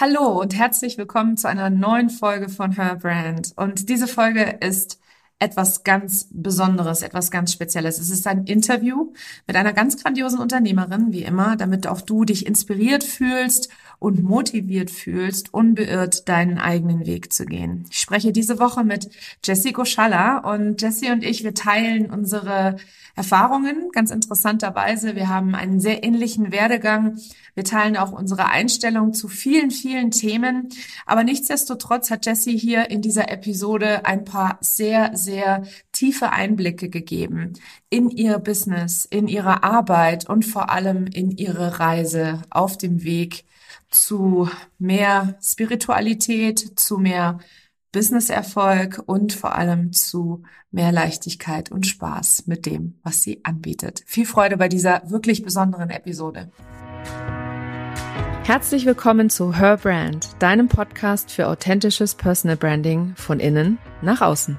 Hallo und herzlich willkommen zu einer neuen Folge von Her Brand. Und diese Folge ist etwas ganz Besonderes, etwas ganz Spezielles. Es ist ein Interview mit einer ganz grandiosen Unternehmerin, wie immer, damit auch du dich inspiriert fühlst und motiviert fühlst, unbeirrt deinen eigenen Weg zu gehen. Ich spreche diese Woche mit Jessie Goschalla und Jessie und ich, wir teilen unsere Erfahrungen ganz interessanterweise. Wir haben einen sehr ähnlichen Werdegang. Wir teilen auch unsere Einstellung zu vielen, vielen Themen. Aber nichtsdestotrotz hat Jessie hier in dieser Episode ein paar sehr, sehr tiefe Einblicke gegeben in ihr Business, in ihre Arbeit und vor allem in ihre Reise auf dem Weg zu mehr Spiritualität, zu mehr Businesserfolg und vor allem zu mehr Leichtigkeit und Spaß mit dem, was sie anbietet. Viel Freude bei dieser wirklich besonderen Episode. Herzlich willkommen zu Her Brand, deinem Podcast für authentisches Personal Branding von innen nach außen.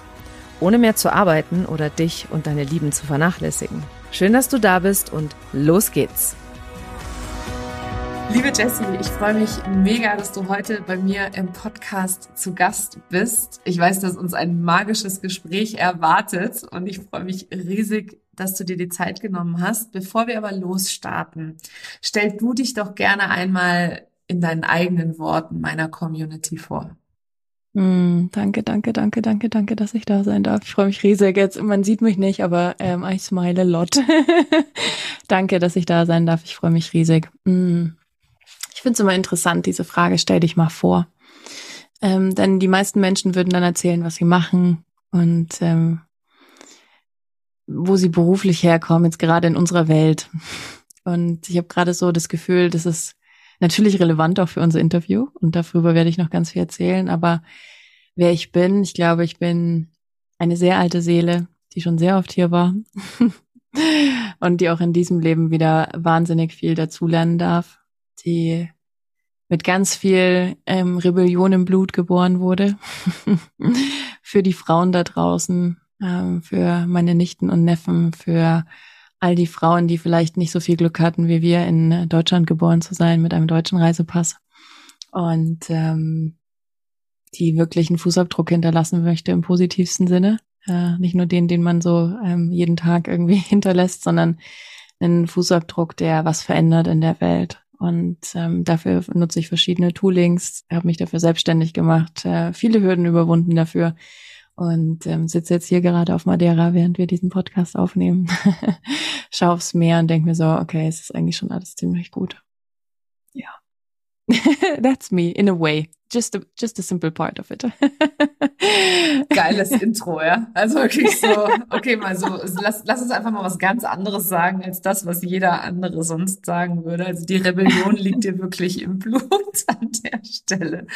Ohne mehr zu arbeiten oder dich und deine Lieben zu vernachlässigen. Schön, dass du da bist und los geht's. Liebe Jessie, ich freue mich mega, dass du heute bei mir im Podcast zu Gast bist. Ich weiß, dass uns ein magisches Gespräch erwartet und ich freue mich riesig, dass du dir die Zeit genommen hast. Bevor wir aber losstarten, stell du dich doch gerne einmal in deinen eigenen Worten meiner Community vor. Mm, danke, danke, danke, danke, danke, dass ich da sein darf. Ich freue mich riesig jetzt. Man sieht mich nicht, aber ähm, I smile a lot. danke, dass ich da sein darf. Ich freue mich riesig. Mm. Ich finde es immer interessant, diese Frage, stell dich mal vor. Ähm, denn die meisten Menschen würden dann erzählen, was sie machen und ähm, wo sie beruflich herkommen, jetzt gerade in unserer Welt. Und ich habe gerade so das Gefühl, das ist natürlich relevant auch für unser Interview und darüber werde ich noch ganz viel erzählen. Aber wer ich bin, ich glaube, ich bin eine sehr alte Seele, die schon sehr oft hier war und die auch in diesem Leben wieder wahnsinnig viel dazulernen darf, die mit ganz viel ähm, Rebellion im Blut geboren wurde für die Frauen da draußen, ähm, für meine Nichten und Neffen, für all die Frauen, die vielleicht nicht so viel Glück hatten wie wir, in Deutschland geboren zu sein mit einem deutschen Reisepass und ähm, die wirklich einen Fußabdruck hinterlassen möchte im positivsten Sinne. Äh, nicht nur den, den man so ähm, jeden Tag irgendwie hinterlässt, sondern einen Fußabdruck, der was verändert in der Welt. Und ähm, dafür nutze ich verschiedene Toolings, habe mich dafür selbstständig gemacht, äh, viele Hürden überwunden dafür und ähm, sitze jetzt hier gerade auf Madeira, während wir diesen Podcast aufnehmen. Schau aufs Meer und denke mir so, okay, es ist eigentlich schon alles ziemlich gut. Ja. That's me, in a way. Just a, just a simple part of it. Geiles Intro, ja. Also wirklich so, okay, mal so, lass, lass uns einfach mal was ganz anderes sagen als das, was jeder andere sonst sagen würde. Also die Rebellion liegt dir wirklich im Blut an der Stelle.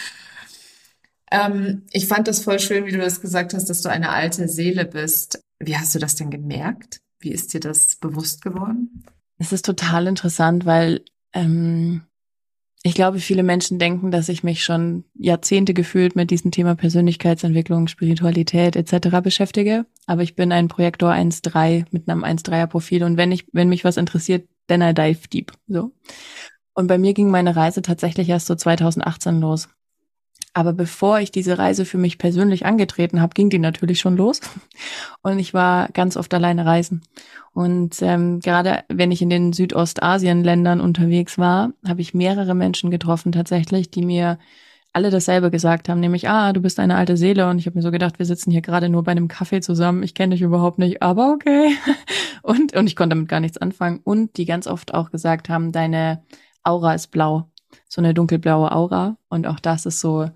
Ähm, ich fand das voll schön, wie du das gesagt hast, dass du eine alte Seele bist. Wie hast du das denn gemerkt? Wie ist dir das bewusst geworden? Es ist total interessant, weil ähm, ich glaube, viele Menschen denken, dass ich mich schon Jahrzehnte gefühlt mit diesem Thema Persönlichkeitsentwicklung, Spiritualität etc. beschäftige. Aber ich bin ein Projektor 1.3 mit einem 1.3er Profil und wenn ich, wenn mich was interessiert, then I dive deep. So. Und bei mir ging meine Reise tatsächlich erst so 2018 los. Aber bevor ich diese Reise für mich persönlich angetreten habe, ging die natürlich schon los. Und ich war ganz oft alleine reisen. Und ähm, gerade wenn ich in den Südostasien-Ländern unterwegs war, habe ich mehrere Menschen getroffen tatsächlich, die mir alle dasselbe gesagt haben, nämlich, ah, du bist eine alte Seele. Und ich habe mir so gedacht, wir sitzen hier gerade nur bei einem Kaffee zusammen. Ich kenne dich überhaupt nicht, aber okay. Und, und ich konnte damit gar nichts anfangen. Und die ganz oft auch gesagt haben, deine Aura ist blau so eine dunkelblaue Aura. Und auch das ist so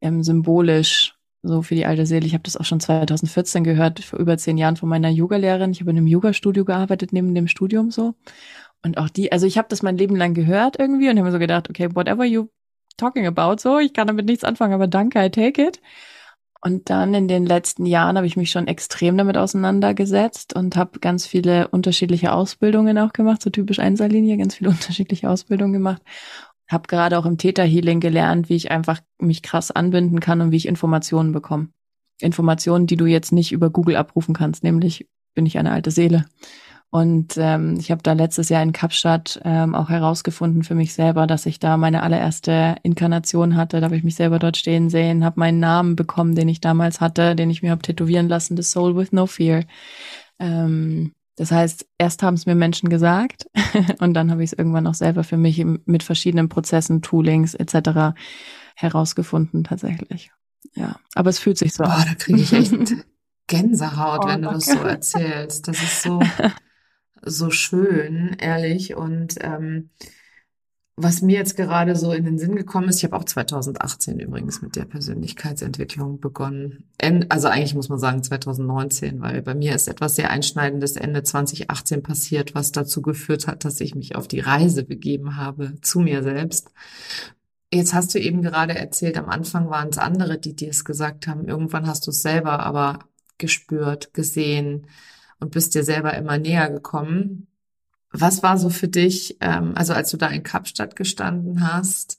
ähm, symbolisch so für die alte Seele. Ich habe das auch schon 2014 gehört, vor über zehn Jahren von meiner Yogalehrerin. Ich habe in einem Yoga-Studio gearbeitet, neben dem Studium so. Und auch die, also ich habe das mein Leben lang gehört irgendwie und habe mir so gedacht, okay, whatever you talking about? So, ich kann damit nichts anfangen, aber danke, I take it. Und dann in den letzten Jahren habe ich mich schon extrem damit auseinandergesetzt und habe ganz viele unterschiedliche Ausbildungen auch gemacht, so typisch Einserlinie, ganz viele unterschiedliche Ausbildungen gemacht. Habe gerade auch im Theta Healing gelernt, wie ich einfach mich krass anbinden kann und wie ich Informationen bekomme. Informationen, die du jetzt nicht über Google abrufen kannst, nämlich bin ich eine alte Seele. Und ähm, ich habe da letztes Jahr in Kapstadt ähm, auch herausgefunden für mich selber, dass ich da meine allererste Inkarnation hatte. Da habe ich mich selber dort stehen sehen, habe meinen Namen bekommen, den ich damals hatte, den ich mir habe tätowieren lassen, The Soul with No Fear. Ähm, das heißt, erst haben es mir Menschen gesagt und dann habe ich es irgendwann auch selber für mich mit verschiedenen Prozessen, Toolings etc. herausgefunden tatsächlich. Ja, aber es fühlt sich so Boah, an. da kriege ich echt Gänsehaut, oh, wenn du das so erzählst. Das ist so so schön, ehrlich. Und ähm, was mir jetzt gerade so in den Sinn gekommen ist, ich habe auch 2018 übrigens mit der Persönlichkeitsentwicklung begonnen. Also eigentlich muss man sagen 2019, weil bei mir ist etwas sehr Einschneidendes Ende 2018 passiert, was dazu geführt hat, dass ich mich auf die Reise begeben habe zu mir selbst. Jetzt hast du eben gerade erzählt, am Anfang waren es andere, die dir es gesagt haben. Irgendwann hast du es selber aber gespürt, gesehen, und bist dir selber immer näher gekommen. Was war so für dich, ähm, also als du da in Kapstadt gestanden hast,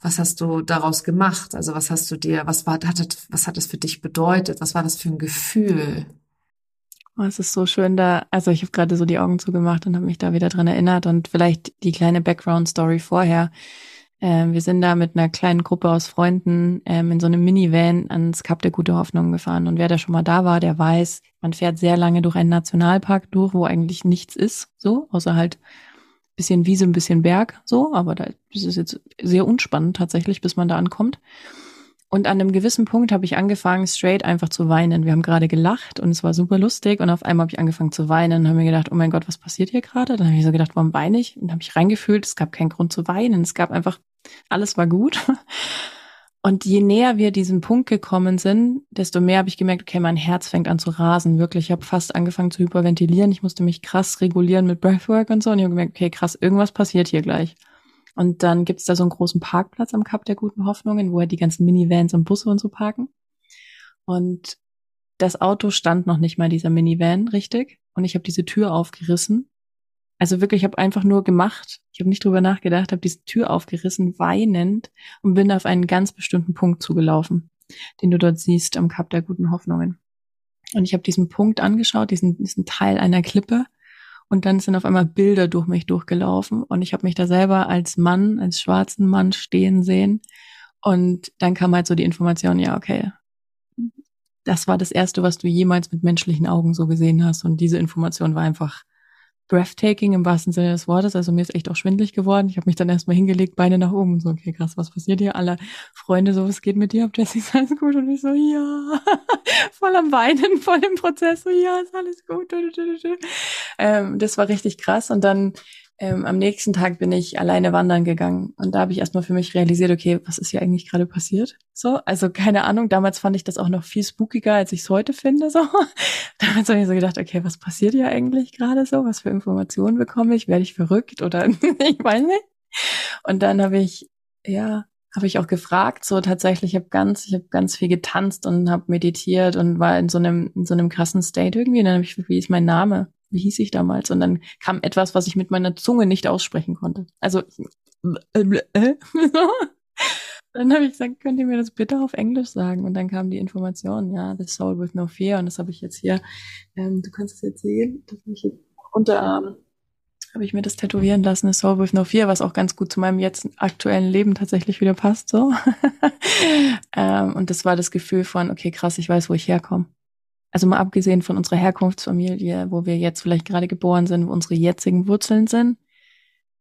was hast du daraus gemacht? Also was hast du dir, was war, hat, was hat das für dich bedeutet? Was war das für ein Gefühl? Oh, es ist so schön da, also ich habe gerade so die Augen zugemacht und habe mich da wieder dran erinnert und vielleicht die kleine Background-Story vorher. Ähm, wir sind da mit einer kleinen Gruppe aus Freunden ähm, in so einem Minivan ans Kap der Gute Hoffnung gefahren. Und wer da schon mal da war, der weiß, man fährt sehr lange durch einen Nationalpark durch, wo eigentlich nichts ist, so, außer halt bisschen Wiese, ein bisschen Berg, so. Aber da ist es jetzt sehr unspannend tatsächlich, bis man da ankommt. Und an einem gewissen Punkt habe ich angefangen, straight einfach zu weinen. Wir haben gerade gelacht und es war super lustig. Und auf einmal habe ich angefangen zu weinen und habe mir gedacht, oh mein Gott, was passiert hier gerade? Dann habe ich so gedacht, warum weine ich? Und habe ich reingefühlt, es gab keinen Grund zu weinen. Es gab einfach alles war gut. Und je näher wir diesem Punkt gekommen sind, desto mehr habe ich gemerkt, okay, mein Herz fängt an zu rasen. Wirklich, ich habe fast angefangen zu hyperventilieren. Ich musste mich krass regulieren mit Breathwork und so. Und ich habe gemerkt, okay, krass, irgendwas passiert hier gleich. Und dann gibt's da so einen großen Parkplatz am Kap der Guten Hoffnungen, wo halt die ganzen Minivans und Busse und so parken. Und das Auto stand noch nicht mal dieser Minivan richtig. Und ich habe diese Tür aufgerissen also wirklich, ich habe einfach nur gemacht. Ich habe nicht drüber nachgedacht, habe diese Tür aufgerissen, weinend und bin auf einen ganz bestimmten Punkt zugelaufen, den du dort siehst am Kap der guten Hoffnungen. Und ich habe diesen Punkt angeschaut, diesen, diesen Teil einer Klippe. Und dann sind auf einmal Bilder durch mich durchgelaufen. Und ich habe mich da selber als Mann, als schwarzen Mann stehen sehen. Und dann kam halt so die Information, ja, okay, das war das Erste, was du jemals mit menschlichen Augen so gesehen hast. Und diese Information war einfach breathtaking im wahrsten Sinne des Wortes. Also mir ist echt auch schwindlig geworden. Ich habe mich dann erstmal hingelegt, Beine nach oben und so, okay, krass, was passiert hier? Alle Freunde, so, was geht mit dir? Ob Jesse, ist alles gut? Und ich so, ja, voll am Weinen, voll im Prozess, so, ja, ist alles gut. Ähm, das war richtig krass. Und dann ähm, am nächsten Tag bin ich alleine wandern gegangen und da habe ich erstmal für mich realisiert, okay, was ist hier eigentlich gerade passiert? So, also keine Ahnung, damals fand ich das auch noch viel spookiger, als ich es heute finde. So, damals habe ich so gedacht, okay, was passiert hier eigentlich gerade so? Was für Informationen bekomme ich? Werde ich verrückt oder ich weiß nicht. Und dann habe ich, ja, habe ich auch gefragt, so tatsächlich, ich habe ganz, ich habe ganz viel getanzt und habe meditiert und war in so einem, in so einem krassen State irgendwie. Und dann habe ich, wie ist mein Name? Wie hieß ich damals? Und dann kam etwas, was ich mit meiner Zunge nicht aussprechen konnte. Also dann habe ich gesagt, könnt ihr mir das bitte auf Englisch sagen? Und dann kam die Information, ja, The Soul with No Fear. Und das habe ich jetzt hier. Ähm, du kannst es jetzt sehen. Das habe ich jetzt Unterarm habe ich mir das tätowieren lassen, The Soul with No Fear, was auch ganz gut zu meinem jetzt aktuellen Leben tatsächlich wieder passt. So. ähm, und das war das Gefühl von, okay, krass, ich weiß, wo ich herkomme. Also mal abgesehen von unserer Herkunftsfamilie, wo wir jetzt vielleicht gerade geboren sind, wo unsere jetzigen Wurzeln sind.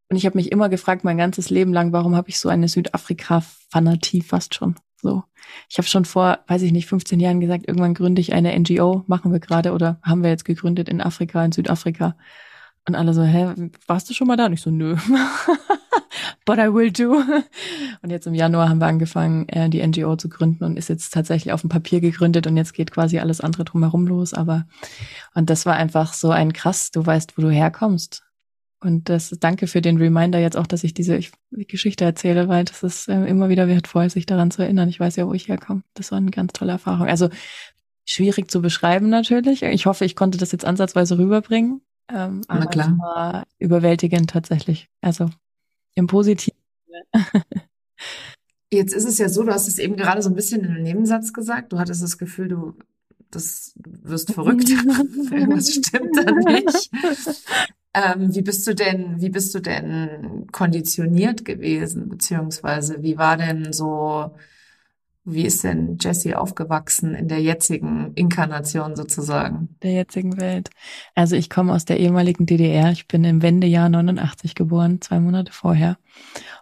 Und ich habe mich immer gefragt, mein ganzes Leben lang, warum habe ich so eine Südafrika-Fanatie fast schon? So. Ich habe schon vor, weiß ich nicht, 15 Jahren gesagt, irgendwann gründe ich eine NGO, machen wir gerade oder haben wir jetzt gegründet in Afrika, in Südafrika. Und alle so, hä, warst du schon mal da? Und ich so, nö. But I will do. Und jetzt im Januar haben wir angefangen, äh, die NGO zu gründen und ist jetzt tatsächlich auf dem Papier gegründet und jetzt geht quasi alles andere drumherum los. Aber, und das war einfach so ein krass, du weißt, wo du herkommst. Und das danke für den Reminder jetzt auch, dass ich diese Geschichte erzähle, weil das ist äh, immer wieder wertvoll, sich daran zu erinnern. Ich weiß ja, wo ich herkomme. Das war eine ganz tolle Erfahrung. Also schwierig zu beschreiben natürlich. Ich hoffe, ich konnte das jetzt ansatzweise rüberbringen. Ähm, Na klar. war überwältigend tatsächlich. Also im Positiven. Jetzt ist es ja so, du hast es eben gerade so ein bisschen in einem Nebensatz gesagt. Du hattest das Gefühl, du das wirst verrückt. Irgendwas stimmt da nicht. Ähm, wie bist du denn, wie bist du denn konditioniert gewesen? Beziehungsweise wie war denn so, wie ist denn Jessie aufgewachsen in der jetzigen Inkarnation sozusagen? Der jetzigen Welt. Also ich komme aus der ehemaligen DDR. Ich bin im Wendejahr 89 geboren, zwei Monate vorher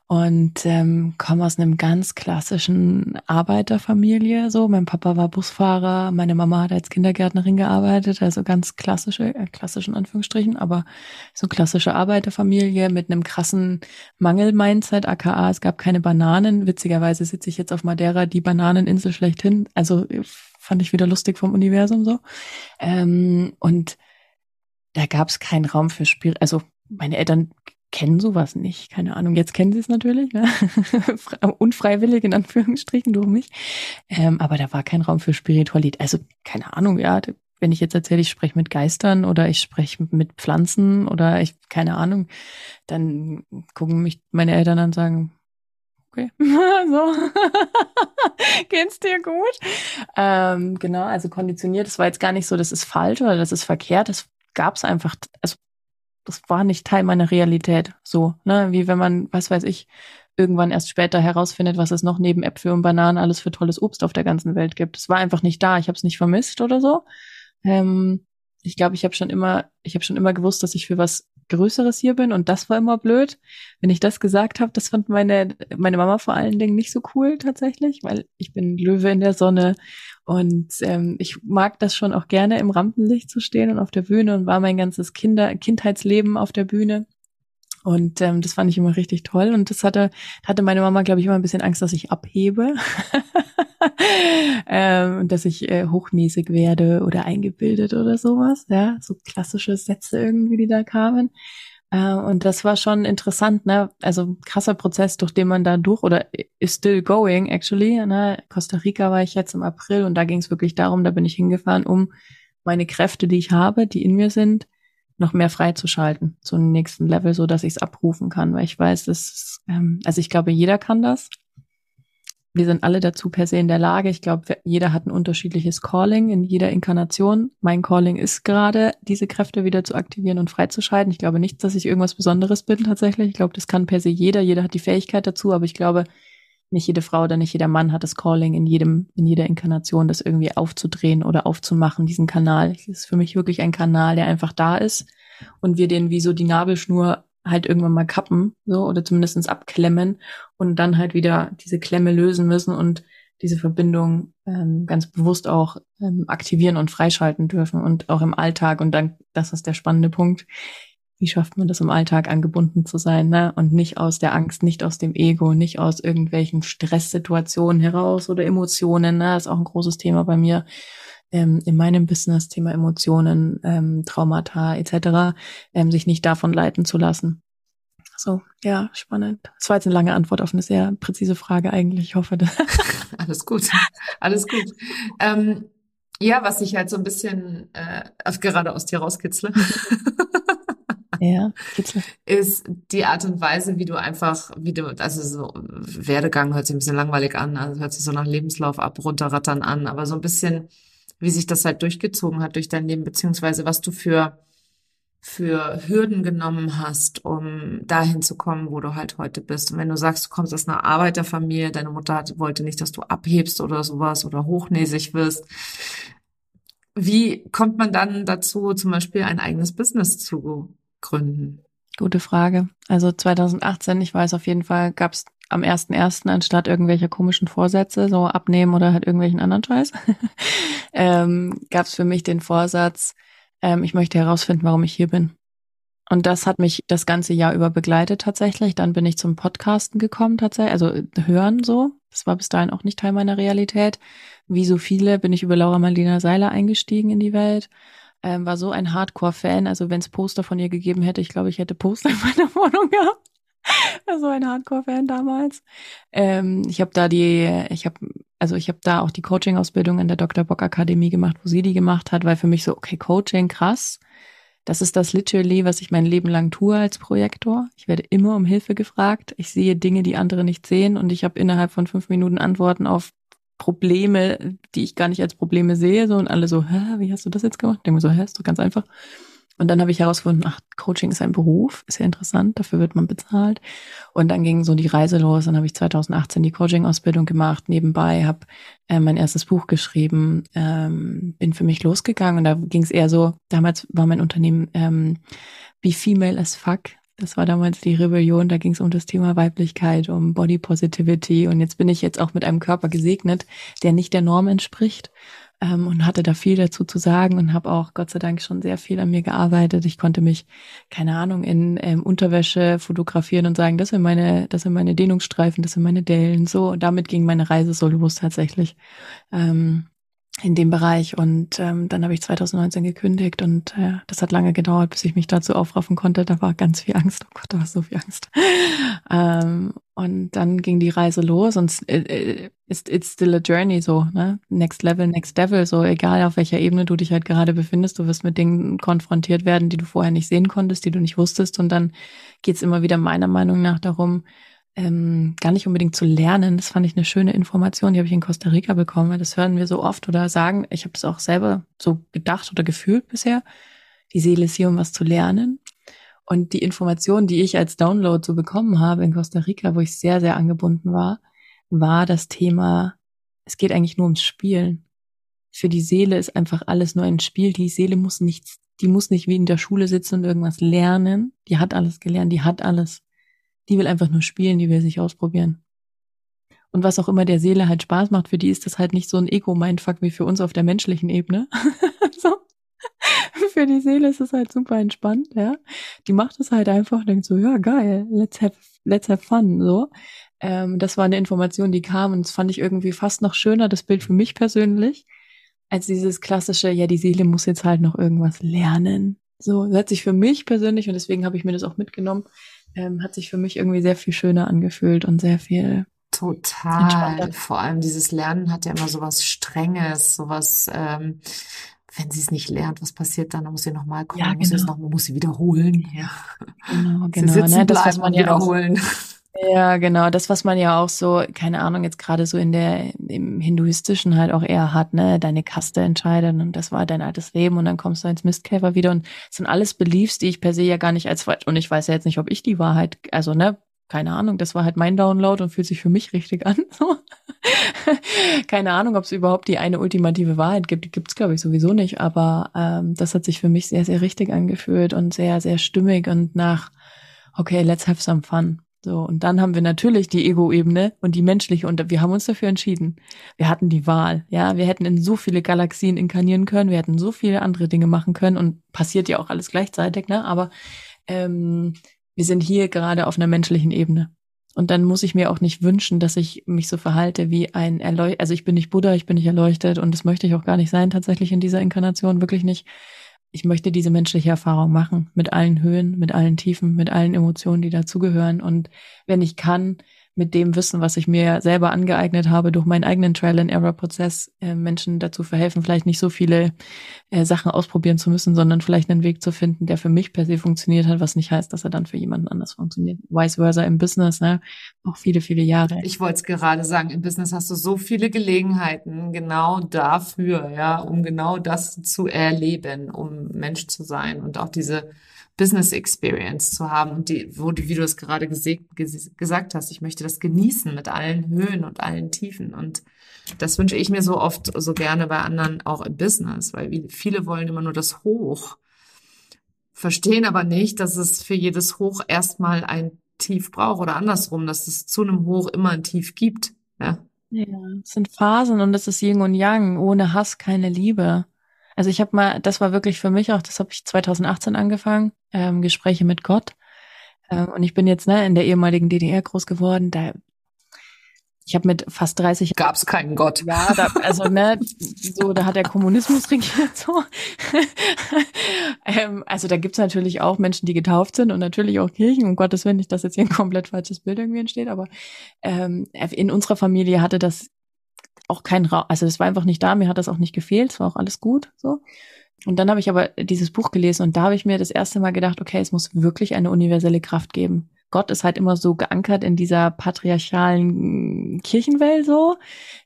und ähm, komme aus einem ganz klassischen Arbeiterfamilie. So, mein Papa war Busfahrer, meine Mama hat als Kindergärtnerin gearbeitet, also ganz klassische, äh, klassischen Anführungsstrichen, aber so klassische Arbeiterfamilie mit einem krassen Mangel-Mindset, aka es gab keine Bananen. Witzigerweise sitze ich jetzt auf Madeira, die Bananeninsel schlechthin. Also fand ich wieder lustig vom Universum so. Ähm, und da gab es keinen Raum für Spiel. Also meine Eltern kennen sowas nicht. Keine Ahnung. Jetzt kennen sie es natürlich, ne? unfreiwillig in Anführungsstrichen durch mich. Ähm, aber da war kein Raum für Spiritualität. Also keine Ahnung, ja. Wenn ich jetzt erzähle, ich spreche mit Geistern oder ich spreche mit Pflanzen oder ich keine Ahnung, dann gucken mich meine Eltern an und sagen, okay, so, geht's dir gut? Ähm, genau, also konditioniert, das war jetzt gar nicht so, das ist falsch oder das ist verkehrt, das gab es einfach, also das war nicht Teil meiner Realität. So, ne, wie wenn man, was weiß ich, irgendwann erst später herausfindet, was es noch neben Äpfel und Bananen alles für tolles Obst auf der ganzen Welt gibt. Es war einfach nicht da. Ich habe es nicht vermisst oder so. Ähm, ich glaube, ich habe schon immer, ich habe schon immer gewusst, dass ich für was Größeres hier bin und das war immer blöd. Wenn ich das gesagt habe, das fand meine meine Mama vor allen Dingen nicht so cool tatsächlich, weil ich bin Löwe in der Sonne und ähm, ich mag das schon auch gerne im Rampenlicht zu stehen und auf der Bühne und war mein ganzes Kinder Kindheitsleben auf der Bühne. Und ähm, das fand ich immer richtig toll. Und das hatte, hatte meine Mama, glaube ich, immer ein bisschen Angst, dass ich abhebe. ähm, dass ich äh, hochnäsig werde oder eingebildet oder sowas. Ja, so klassische Sätze irgendwie, die da kamen. Äh, und das war schon interessant, ne? Also krasser Prozess, durch den man da durch oder is still going actually. Ne? Costa Rica war ich jetzt im April und da ging es wirklich darum, da bin ich hingefahren, um meine Kräfte, die ich habe, die in mir sind, noch mehr freizuschalten zu einem nächsten Level, so dass ich es abrufen kann, weil ich weiß, dass ähm, also ich glaube, jeder kann das. Wir sind alle dazu per se in der Lage. Ich glaube, jeder hat ein unterschiedliches Calling in jeder Inkarnation. Mein Calling ist gerade, diese Kräfte wieder zu aktivieren und freizuschalten. Ich glaube nicht, dass ich irgendwas Besonderes bin tatsächlich. Ich glaube, das kann per se jeder. Jeder hat die Fähigkeit dazu, aber ich glaube, nicht jede Frau oder nicht jeder Mann hat das Calling in jedem, in jeder Inkarnation, das irgendwie aufzudrehen oder aufzumachen, diesen Kanal. Das ist für mich wirklich ein Kanal, der einfach da ist und wir den wie so die Nabelschnur halt irgendwann mal kappen, so, oder zumindestens abklemmen und dann halt wieder diese Klemme lösen müssen und diese Verbindung ähm, ganz bewusst auch ähm, aktivieren und freischalten dürfen und auch im Alltag. Und dann, das ist der spannende Punkt, wie schafft man das im Alltag angebunden zu sein, ne? Und nicht aus der Angst, nicht aus dem Ego, nicht aus irgendwelchen Stresssituationen heraus oder Emotionen, ne? Das ist auch ein großes Thema bei mir ähm, in meinem Business, Thema Emotionen, ähm, Traumata etc., ähm, sich nicht davon leiten zu lassen. So, ja, spannend. Das war jetzt eine lange Antwort auf eine sehr präzise Frage eigentlich. Ich hoffe. Das alles gut, alles gut. Ähm, ja, was ich halt so ein bisschen äh, gerade aus dir rauskitzle. Ja, ist die Art und Weise, wie du einfach, wie du, also so Werdegang hört sich ein bisschen langweilig an, also hört sich so nach Lebenslauf ab, runterrattern an, aber so ein bisschen, wie sich das halt durchgezogen hat durch dein Leben, beziehungsweise was du für für Hürden genommen hast, um dahin zu kommen, wo du halt heute bist. Und wenn du sagst, du kommst aus einer Arbeiterfamilie, deine Mutter hat, wollte nicht, dass du abhebst oder sowas oder hochnäsig wirst, wie kommt man dann dazu, zum Beispiel ein eigenes Business zu gründen? Gute Frage. Also 2018, ich weiß auf jeden Fall, gab es am 1.1. anstatt irgendwelcher komischen Vorsätze, so abnehmen oder halt irgendwelchen anderen Scheiß, ähm, gab es für mich den Vorsatz, ähm, ich möchte herausfinden, warum ich hier bin. Und das hat mich das ganze Jahr über begleitet tatsächlich. Dann bin ich zum Podcasten gekommen tatsächlich, also hören so. Das war bis dahin auch nicht Teil meiner Realität. Wie so viele bin ich über Laura Marlina Seiler eingestiegen in die Welt ähm, war so ein Hardcore-Fan. Also wenn es Poster von ihr gegeben hätte, ich glaube, ich hätte Poster in meiner Wohnung gehabt. war so ein Hardcore-Fan damals. Ähm, ich habe da die, ich habe, also ich habe da auch die Coaching-Ausbildung in der Dr. Bock Akademie gemacht, wo sie die gemacht hat, weil für mich so, okay, Coaching, krass. Das ist das literally, was ich mein Leben lang tue als Projektor. Ich werde immer um Hilfe gefragt. Ich sehe Dinge, die andere nicht sehen und ich habe innerhalb von fünf Minuten Antworten auf Probleme, die ich gar nicht als Probleme sehe, so und alle so, hä, wie hast du das jetzt gemacht? Ich denke so, hä, ist doch ganz einfach. Und dann habe ich herausgefunden, ach, Coaching ist ein Beruf, ist ja interessant, dafür wird man bezahlt. Und dann ging so die Reise los. Dann habe ich 2018 die Coaching-Ausbildung gemacht, nebenbei habe äh, mein erstes Buch geschrieben, ähm, bin für mich losgegangen und da ging es eher so, damals war mein Unternehmen ähm, Be Female as Fuck. Das war damals die Rebellion, da ging es um das Thema Weiblichkeit, um Body Positivity und jetzt bin ich jetzt auch mit einem Körper gesegnet, der nicht der Norm entspricht ähm, und hatte da viel dazu zu sagen und habe auch Gott sei Dank schon sehr viel an mir gearbeitet. Ich konnte mich, keine Ahnung, in ähm, Unterwäsche fotografieren und sagen, das sind meine, das sind meine Dehnungsstreifen, das sind meine Dellen. So, und damit ging meine Reise so los tatsächlich. Ähm, in dem Bereich und ähm, dann habe ich 2019 gekündigt und äh, das hat lange gedauert, bis ich mich dazu aufraffen konnte. Da war ganz viel Angst. Oh Gott, da war so viel Angst. ähm, und dann ging die Reise los und äh, it's, it's still a journey so, ne? Next Level, Next Devil, so egal auf welcher Ebene du dich halt gerade befindest, du wirst mit Dingen konfrontiert werden, die du vorher nicht sehen konntest, die du nicht wusstest und dann geht's immer wieder meiner Meinung nach darum, ähm, gar nicht unbedingt zu lernen. Das fand ich eine schöne Information, die habe ich in Costa Rica bekommen. Weil das hören wir so oft oder sagen. Ich habe das auch selber so gedacht oder gefühlt bisher. Die Seele ist hier, um was zu lernen. Und die Information, die ich als Download so bekommen habe in Costa Rica, wo ich sehr, sehr angebunden war, war das Thema, es geht eigentlich nur ums Spielen. Für die Seele ist einfach alles nur ein Spiel. Die Seele muss nichts, die muss nicht wie in der Schule sitzen und irgendwas lernen. Die hat alles gelernt, die hat alles. Die will einfach nur spielen, die will sich ausprobieren. Und was auch immer der Seele halt Spaß macht, für die ist das halt nicht so ein Ego-Mindfuck wie für uns auf der menschlichen Ebene. so. Für die Seele ist es halt super entspannt, ja. Die macht es halt einfach denkt so, ja, geil, let's have, let's have fun, so. Ähm, das war eine Information, die kam und das fand ich irgendwie fast noch schöner, das Bild für mich persönlich, als dieses klassische, ja, die Seele muss jetzt halt noch irgendwas lernen. So, das hat sich für mich persönlich, und deswegen habe ich mir das auch mitgenommen, ähm, hat sich für mich irgendwie sehr viel schöner angefühlt und sehr viel Total. Vor allem dieses Lernen hat ja immer so was Strenges, sowas, ähm, wenn sie es nicht lernt, was passiert dann? Dann muss sie nochmal kommen, ja, genau. muss sie es genau. noch, muss sie wiederholen. Ja. Genau, genau. Sie sitzen ne? das, was man ja wiederholen. Auch, ja, genau. Das, was man ja auch so, keine Ahnung, jetzt gerade so in der, im Hinduistischen halt auch eher hat, ne, deine Kaste entscheiden und das war dein altes Leben und dann kommst du ins Mistkäfer wieder und das sind alles Beliefs, die ich per se ja gar nicht als falsch, und ich weiß ja jetzt nicht, ob ich die Wahrheit, also, ne, keine Ahnung, das war halt mein Download und fühlt sich für mich richtig an. So. keine Ahnung, ob es überhaupt die eine ultimative Wahrheit gibt. Die gibt's glaube ich, sowieso nicht. Aber ähm, das hat sich für mich sehr, sehr richtig angefühlt und sehr, sehr stimmig und nach, okay, let's have some fun. So, und dann haben wir natürlich die Ego-Ebene und die menschliche und wir haben uns dafür entschieden. Wir hatten die Wahl, ja, wir hätten in so viele Galaxien inkarnieren können, wir hätten so viele andere Dinge machen können und passiert ja auch alles gleichzeitig, ne? Aber ähm, wir sind hier gerade auf einer menschlichen Ebene. Und dann muss ich mir auch nicht wünschen, dass ich mich so verhalte wie ein Erleuchtet. Also ich bin nicht Buddha, ich bin nicht erleuchtet und das möchte ich auch gar nicht sein, tatsächlich in dieser Inkarnation, wirklich nicht ich möchte diese menschliche Erfahrung machen, mit allen Höhen, mit allen Tiefen, mit allen Emotionen, die dazugehören. Und wenn ich kann, mit dem Wissen, was ich mir selber angeeignet habe, durch meinen eigenen Trial-and-Error-Prozess äh, Menschen dazu verhelfen, vielleicht nicht so viele äh, Sachen ausprobieren zu müssen, sondern vielleicht einen Weg zu finden, der für mich per se funktioniert hat, was nicht heißt, dass er dann für jemanden anders funktioniert. Vice versa im Business, ne? Auch viele, viele Jahre. Ich wollte es gerade sagen, im Business hast du so viele Gelegenheiten genau dafür, ja, um genau das zu erleben, um Mensch zu sein und auch diese Business Experience zu haben und die, wo du, wie du es gerade gesagt hast, ich möchte das genießen mit allen Höhen und allen Tiefen und das wünsche ich mir so oft so gerne bei anderen auch im Business, weil viele wollen immer nur das Hoch, verstehen aber nicht, dass es für jedes Hoch erstmal ein Tief braucht oder andersrum, dass es zu einem Hoch immer ein Tief gibt. Ja, ja es sind Phasen und es ist Yin und Yang, ohne Hass keine Liebe. Also ich habe mal, das war wirklich für mich auch, das habe ich 2018 angefangen, ähm, Gespräche mit Gott. Ähm, und ich bin jetzt ne, in der ehemaligen DDR groß geworden. Da ich habe mit fast 30 gab es keinen Gott. Ja, da, also ne, so da hat der Kommunismus regiert so. ähm, also da gibt's natürlich auch Menschen, die getauft sind und natürlich auch Kirchen. Um Gottes Willen nicht, dass jetzt hier ein komplett falsches Bild irgendwie entsteht, aber ähm, in unserer Familie hatte das auch kein Raum, also das war einfach nicht da. Mir hat das auch nicht gefehlt. Es war auch alles gut so. Und dann habe ich aber dieses Buch gelesen und da habe ich mir das erste Mal gedacht, okay, es muss wirklich eine universelle Kraft geben. Gott ist halt immer so geankert in dieser patriarchalen Kirchenwelt so.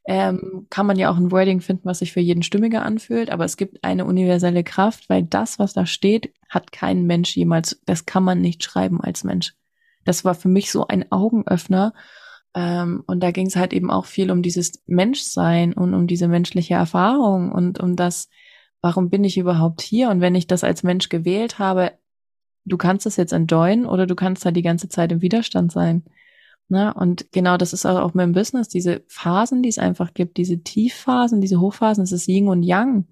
Ähm, kann man ja auch ein Wording finden, was sich für jeden stimmiger anfühlt, aber es gibt eine universelle Kraft, weil das, was da steht, hat kein Mensch jemals, das kann man nicht schreiben als Mensch. Das war für mich so ein Augenöffner. Ähm, und da ging es halt eben auch viel um dieses Menschsein und um diese menschliche Erfahrung und um das, warum bin ich überhaupt hier? Und wenn ich das als Mensch gewählt habe, du kannst es jetzt enjoyen oder du kannst halt die ganze Zeit im Widerstand sein. Ne? Und genau das ist auch mit dem Business, diese Phasen, die es einfach gibt, diese Tiefphasen, diese Hochphasen, es ist Yin und Yang.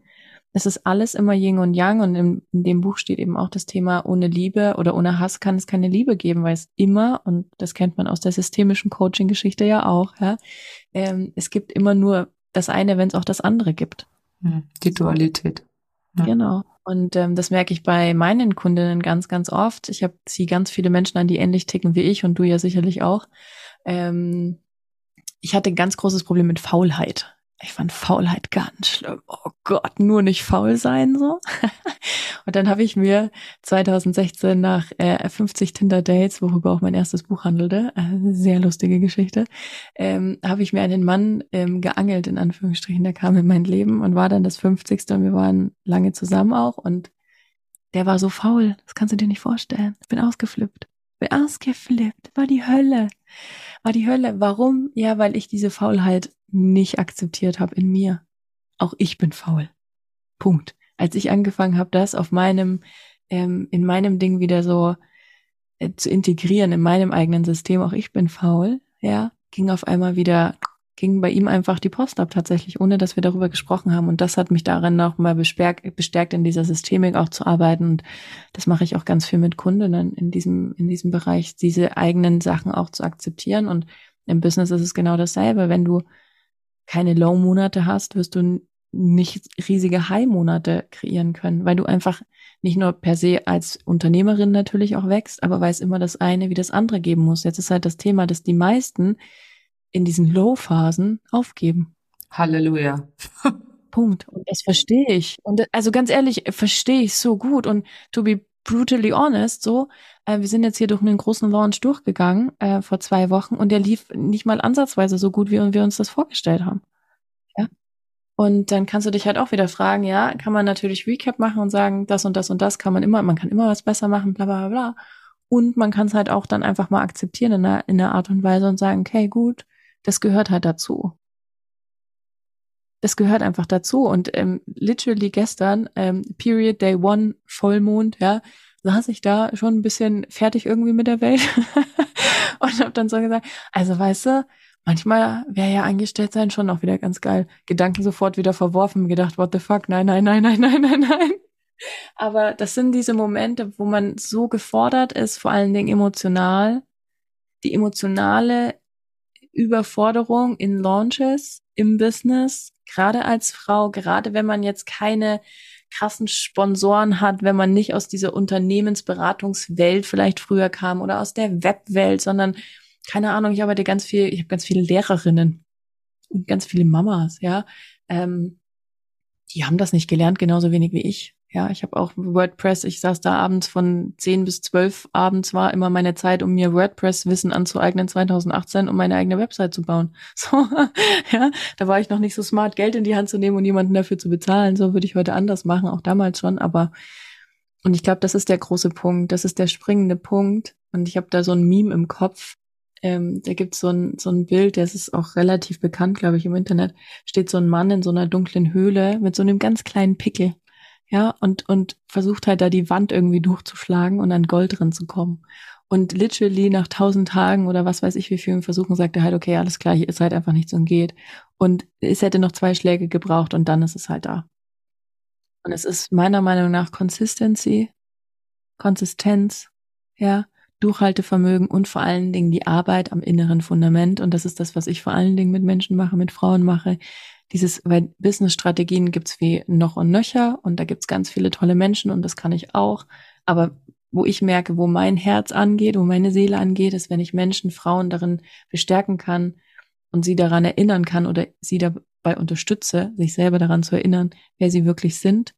Es ist alles immer Yin und Yang und in, in, dem Buch steht eben auch das Thema, ohne Liebe oder ohne Hass kann es keine Liebe geben, weil es immer, und das kennt man aus der systemischen Coaching-Geschichte ja auch, ja, ähm, es gibt immer nur das eine, wenn es auch das andere gibt. Die Dualität. Ja. Genau. Und ähm, das merke ich bei meinen Kundinnen ganz, ganz oft. Ich habe sie ganz viele Menschen an, die ähnlich ticken wie ich und du ja sicherlich auch. Ähm, ich hatte ein ganz großes Problem mit Faulheit. Ich fand Faulheit ganz schlimm. Oh Gott, nur nicht faul sein so. und dann habe ich mir 2016 nach äh, 50 Tinder Dates, worüber auch mein erstes Buch handelte, äh, sehr lustige Geschichte, ähm, habe ich mir einen Mann ähm, geangelt in Anführungsstrichen. Der kam in mein Leben und war dann das 50. und wir waren lange zusammen auch und der war so faul. Das kannst du dir nicht vorstellen. Ich bin ausgeflippt. Bin ausgeflippt. War die Hölle. War die Hölle. Warum? Ja, weil ich diese Faulheit nicht akzeptiert habe in mir. Auch ich bin faul. Punkt. Als ich angefangen habe, das auf meinem, ähm, in meinem Ding wieder so äh, zu integrieren, in meinem eigenen System, auch ich bin faul, ja, ging auf einmal wieder, ging bei ihm einfach die Post ab tatsächlich, ohne dass wir darüber gesprochen haben. Und das hat mich darin nochmal bestärkt, in dieser Systemik auch zu arbeiten. Und das mache ich auch ganz viel mit Kundinnen in diesem, in diesem Bereich, diese eigenen Sachen auch zu akzeptieren. Und im Business ist es genau dasselbe. Wenn du keine Low-Monate hast, wirst du nicht riesige High-Monate kreieren können, weil du einfach nicht nur per se als Unternehmerin natürlich auch wächst, aber weil es immer das eine wie das andere geben muss. Jetzt ist halt das Thema, dass die meisten in diesen Low-Phasen aufgeben. Halleluja. Punkt. Und das verstehe ich. Und also ganz ehrlich, verstehe ich so gut. Und to be brutally honest, so, äh, wir sind jetzt hier durch einen großen Launch durchgegangen äh, vor zwei Wochen und der lief nicht mal ansatzweise so gut, wie wir uns das vorgestellt haben. Ja. Und dann kannst du dich halt auch wieder fragen, ja, kann man natürlich Recap machen und sagen, das und das und das kann man immer, man kann immer was besser machen, bla bla bla. Und man kann es halt auch dann einfach mal akzeptieren in einer, in einer Art und Weise und sagen, okay, gut, das gehört halt dazu. Das gehört einfach dazu. Und ähm, literally gestern, ähm, Period Day One, Vollmond, ja, saß ich da schon ein bisschen fertig irgendwie mit der Welt und habe dann so gesagt, also weißt du, manchmal wäre ja eingestellt sein schon auch wieder ganz geil. Gedanken sofort wieder verworfen, gedacht, what the fuck, nein, nein, nein, nein, nein, nein, nein. Aber das sind diese Momente, wo man so gefordert ist, vor allen Dingen emotional, die emotionale Überforderung in Launches, im Business, gerade als Frau, gerade wenn man jetzt keine krassen Sponsoren hat, wenn man nicht aus dieser Unternehmensberatungswelt vielleicht früher kam oder aus der Webwelt, sondern keine Ahnung, ich arbeite ganz viel, ich habe ganz viele Lehrerinnen und ganz viele Mamas, ja. Ähm, die haben das nicht gelernt, genauso wenig wie ich. Ja, ich habe auch WordPress, ich saß da abends von 10 bis 12 abends war immer meine Zeit, um mir WordPress-Wissen anzueignen 2018, um meine eigene Website zu bauen. So, ja, da war ich noch nicht so smart, Geld in die Hand zu nehmen und jemanden dafür zu bezahlen. So würde ich heute anders machen, auch damals schon, aber und ich glaube, das ist der große Punkt, das ist der springende Punkt. Und ich habe da so ein Meme im Kopf. Ähm, da gibt's so ein, so ein Bild, das ist auch relativ bekannt, glaube ich, im Internet. Steht so ein Mann in so einer dunklen Höhle mit so einem ganz kleinen Pickel ja, und, und versucht halt da die Wand irgendwie durchzuschlagen und an Gold drin zu kommen. Und literally nach tausend Tagen oder was weiß ich wie vielen Versuchen sagt er halt, okay, alles klar, hier ist halt einfach nichts und geht. Und es hätte noch zwei Schläge gebraucht und dann ist es halt da. Und es ist meiner Meinung nach Consistency, Konsistenz, ja, Durchhaltevermögen und vor allen Dingen die Arbeit am inneren Fundament. Und das ist das, was ich vor allen Dingen mit Menschen mache, mit Frauen mache. Dieses, weil Business-Strategien gibt's wie noch und nöcher und da gibt's ganz viele tolle Menschen und das kann ich auch. Aber wo ich merke, wo mein Herz angeht, wo meine Seele angeht, ist, wenn ich Menschen, Frauen darin bestärken kann und sie daran erinnern kann oder sie dabei unterstütze, sich selber daran zu erinnern, wer sie wirklich sind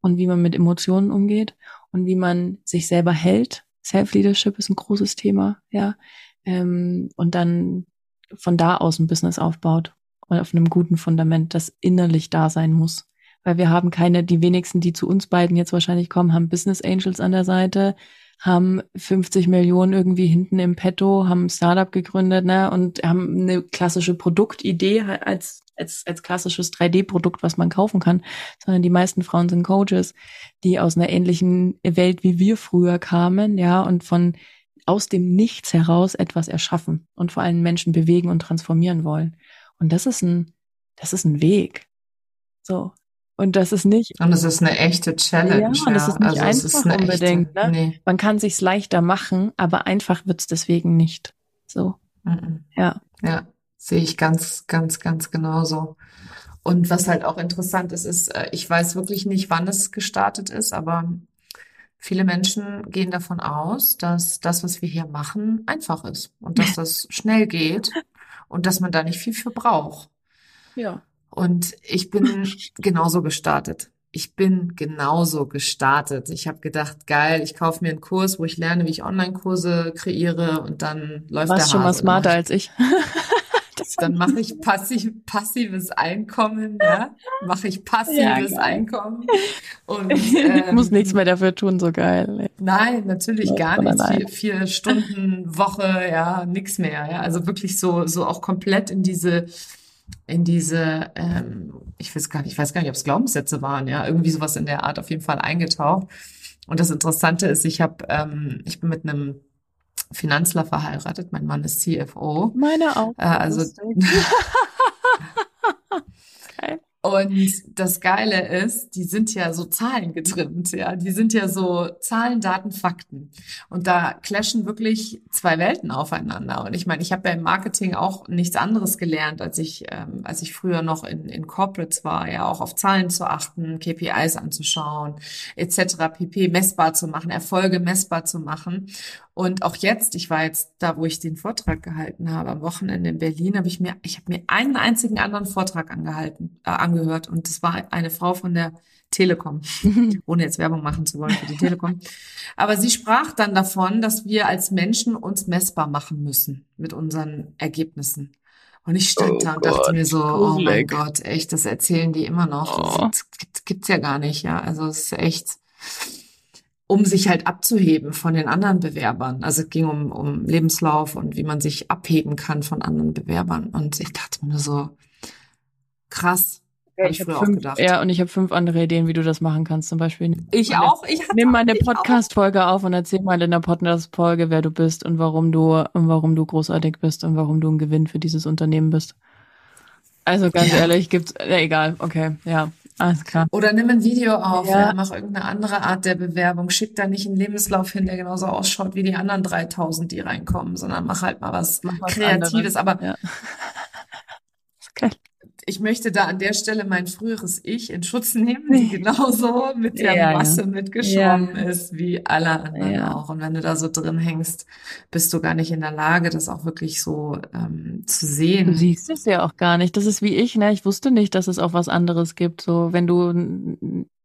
und wie man mit Emotionen umgeht und wie man sich selber hält. Self-Leadership ist ein großes Thema, ja. Ähm, und dann von da aus ein Business aufbaut und auf einem guten Fundament, das innerlich da sein muss weil wir haben keine, die wenigsten, die zu uns beiden jetzt wahrscheinlich kommen, haben Business Angels an der Seite, haben 50 Millionen irgendwie hinten im Petto, haben ein Startup gegründet, ne, und haben eine klassische Produktidee als, als, als klassisches 3D-Produkt, was man kaufen kann, sondern die meisten Frauen sind Coaches, die aus einer ähnlichen Welt wie wir früher kamen, ja, und von aus dem Nichts heraus etwas erschaffen und vor allem Menschen bewegen und transformieren wollen. Und das ist ein, das ist ein Weg. So, und das ist nicht. Und es ist eine echte Challenge. Ja, und es ist nicht also einfach unbedingt. Echte, ne? nee. Man kann sich's leichter machen, aber einfach wird's deswegen nicht. So. Mhm. Ja. Ja, sehe ich ganz, ganz, ganz genauso. Und was halt auch interessant ist, ist, äh, ich weiß wirklich nicht, wann es gestartet ist, aber viele Menschen gehen davon aus, dass das, was wir hier machen, einfach ist und dass das schnell geht und dass man da nicht viel für braucht. Ja. Und ich bin genauso gestartet. Ich bin genauso gestartet. Ich habe gedacht, geil, ich kaufe mir einen Kurs, wo ich lerne, wie ich Online-Kurse kreiere und dann läuft Warst der Hase. schon mal smarter als ich. Dann mache ich passiv, passives Einkommen, ja, mache ich passives ja, Einkommen und ähm, ich muss nichts mehr dafür tun, so geil. Nein, natürlich ja, gar nichts. Vier, vier Stunden Woche, ja, nix mehr, ja, also wirklich so so auch komplett in diese in diese, ähm, ich weiß gar nicht, ich weiß gar nicht, ob es Glaubenssätze waren, ja, irgendwie sowas in der Art auf jeden Fall eingetaucht. Und das Interessante ist, ich habe, ähm, ich bin mit einem Finanzler verheiratet. Mein Mann ist CFO. Meine auch. Äh, also Und das Geile ist, die sind ja so zahlengetrimmt, ja. Die sind ja so Zahlen, Daten, Fakten. Und da clashen wirklich zwei Welten aufeinander. Und ich meine, ich habe ja im Marketing auch nichts anderes gelernt, als ich, ähm, als ich früher noch in, in Corporates war, ja, auch auf Zahlen zu achten, KPIs anzuschauen, etc., pp, messbar zu machen, Erfolge messbar zu machen. Und auch jetzt, ich war jetzt da, wo ich den Vortrag gehalten habe, am Wochenende in Berlin, habe ich mir, ich habe mir einen einzigen anderen Vortrag angehalten, äh, angehört und das war eine Frau von der Telekom, ohne jetzt Werbung machen zu wollen für die Telekom. Aber sie sprach dann davon, dass wir als Menschen uns messbar machen müssen mit unseren Ergebnissen. Und ich stand oh da und Gott, dachte mir so, gruselig. oh mein Gott, echt, das erzählen die immer noch. Oh. Das gibt's ja gar nicht, ja. Also es ist echt um sich halt abzuheben von den anderen Bewerbern. Also es ging um, um Lebenslauf und wie man sich abheben kann von anderen Bewerbern. Und ich dachte mir so, krass. Ja, ich habe fünf, ja, und ich habe fünf andere Ideen, wie du das machen kannst. Zum Beispiel. Ich meine, auch. Ich nimm mal eine Podcast-Folge auf und erzähl mal in der Podcast-Folge, wer du bist und warum du und warum du großartig bist und warum du ein Gewinn für dieses Unternehmen bist. Also ganz ja. ehrlich, gibt's. Ja, egal. Okay, ja. Alles klar. Oder nimm ein Video auf, ja. ja. mach irgendeine andere Art der Bewerbung. Schick da nicht einen Lebenslauf hin, der genauso ausschaut wie die anderen 3000, die reinkommen, sondern mach halt mal was, mach was Kreatives. Anderes. Aber ja. geil ich möchte da an der Stelle mein früheres Ich in Schutz nehmen, die genauso mit der ja, Masse ja. mitgeschwommen ja. ist wie alle anderen auch. Und wenn du da so drin hängst, bist du gar nicht in der Lage, das auch wirklich so ähm, zu sehen. Du siehst es ja auch gar nicht. Das ist wie ich, ne? Ich wusste nicht, dass es auch was anderes gibt. So, wenn du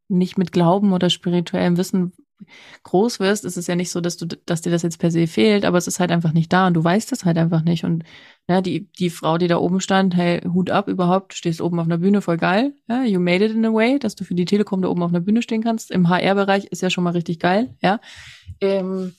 nicht mit Glauben oder spirituellem Wissen groß wirst, ist es ja nicht so, dass du, dass dir das jetzt per se fehlt, aber es ist halt einfach nicht da und du weißt es halt einfach nicht. Und ja, die, die Frau, die da oben stand, hey, Hut ab überhaupt, stehst oben auf einer Bühne, voll geil. Ja, you made it in a way, dass du für die Telekom da oben auf einer Bühne stehen kannst. Im HR-Bereich ist ja schon mal richtig geil, ja. Ähm,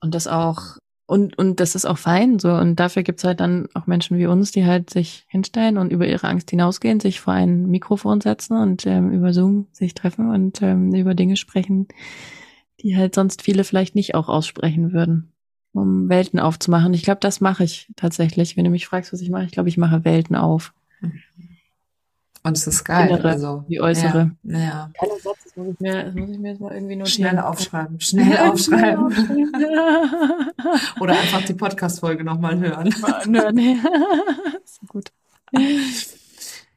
und das auch, und, und das ist auch fein, so. Und dafür gibt's halt dann auch Menschen wie uns, die halt sich hinstellen und über ihre Angst hinausgehen, sich vor ein Mikrofon setzen und ähm, über Zoom sich treffen und ähm, über Dinge sprechen, die halt sonst viele vielleicht nicht auch aussprechen würden um Welten aufzumachen. Ich glaube, das mache ich tatsächlich. Wenn du mich fragst, was ich mache, ich glaube, ich mache Welten auf. Und es ist geil. Innere, also, die äußere. Ja, ja. Geiler Satz, das muss ich mir, das muss ich mir jetzt mal irgendwie notieren. Schnell aufschreiben. Schnell aufschreiben. Oder einfach die Podcast-Folge nochmal hören. Nö, nee. ist gut.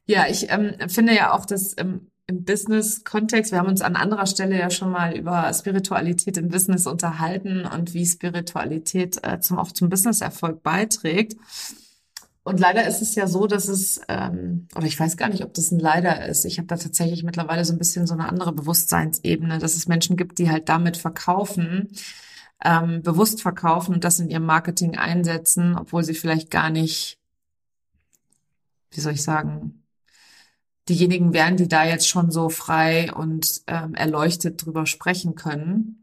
Ja, ich ähm, finde ja auch, dass ähm, im Business-Kontext, wir haben uns an anderer Stelle ja schon mal über Spiritualität im Business unterhalten und wie Spiritualität äh, zum, auch zum Business-Erfolg beiträgt. Und leider ist es ja so, dass es, ähm, oder ich weiß gar nicht, ob das ein Leider ist. Ich habe da tatsächlich mittlerweile so ein bisschen so eine andere Bewusstseinsebene, dass es Menschen gibt, die halt damit verkaufen, ähm, bewusst verkaufen und das in ihrem Marketing einsetzen, obwohl sie vielleicht gar nicht, wie soll ich sagen, diejenigen wären, die da jetzt schon so frei und ähm, erleuchtet drüber sprechen können.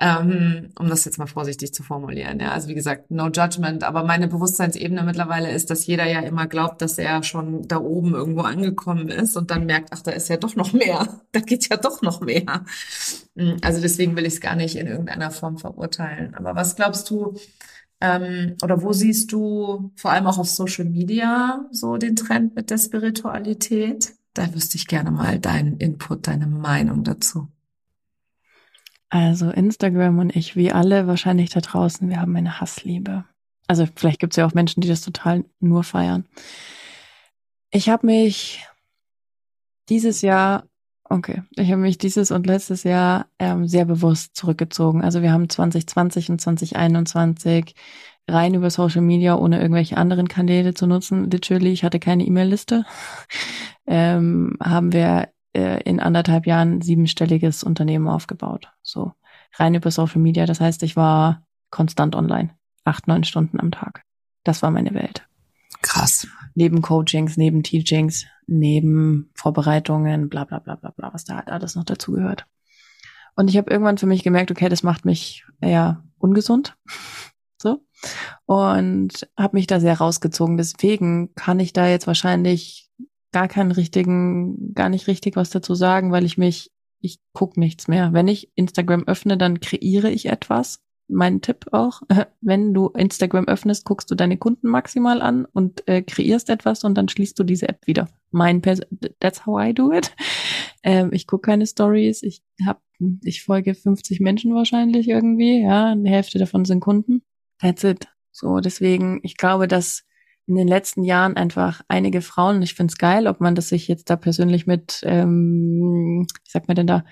Ähm, um das jetzt mal vorsichtig zu formulieren. Ja, also wie gesagt, no judgment. Aber meine Bewusstseinsebene mittlerweile ist, dass jeder ja immer glaubt, dass er schon da oben irgendwo angekommen ist und dann merkt, ach, da ist ja doch noch mehr. Da geht ja doch noch mehr. Hm, also deswegen will ich es gar nicht in irgendeiner Form verurteilen. Aber was glaubst du, ähm, oder wo siehst du vor allem auch auf Social Media so den Trend mit der Spiritualität? Da wüsste ich gerne mal deinen Input, deine Meinung dazu. Also Instagram und ich, wie alle wahrscheinlich da draußen, wir haben eine Hassliebe. Also vielleicht gibt es ja auch Menschen, die das total nur feiern. Ich habe mich dieses Jahr, okay, ich habe mich dieses und letztes Jahr ähm, sehr bewusst zurückgezogen. Also wir haben 2020 und 2021 rein über Social Media, ohne irgendwelche anderen Kanäle zu nutzen. Literally, ich hatte keine E-Mail-Liste. ähm, haben wir äh, in anderthalb Jahren siebenstelliges Unternehmen aufgebaut. So rein über Social Media. Das heißt, ich war konstant online. Acht, neun Stunden am Tag. Das war meine Welt. Krass. Neben Coachings, neben Teachings, neben Vorbereitungen, bla bla bla bla bla, was da halt alles noch dazugehört. Und ich habe irgendwann für mich gemerkt, okay, das macht mich eher ungesund. so. Und habe mich da sehr rausgezogen. Deswegen kann ich da jetzt wahrscheinlich gar keinen richtigen, gar nicht richtig was dazu sagen, weil ich mich, ich guck nichts mehr. Wenn ich Instagram öffne, dann kreiere ich etwas. Mein Tipp auch, wenn du Instagram öffnest, guckst du deine Kunden maximal an und äh, kreierst etwas und dann schließt du diese App wieder. Mein Pers that's how I do it. Ähm, ich gucke keine Stories. Ich hab, ich folge 50 Menschen wahrscheinlich irgendwie. Ja, eine Hälfte davon sind Kunden. That's it. So, deswegen, ich glaube, dass in den letzten Jahren einfach einige Frauen, ich finde es geil, ob man das sich jetzt da persönlich mit, ähm, wie sagt man denn da,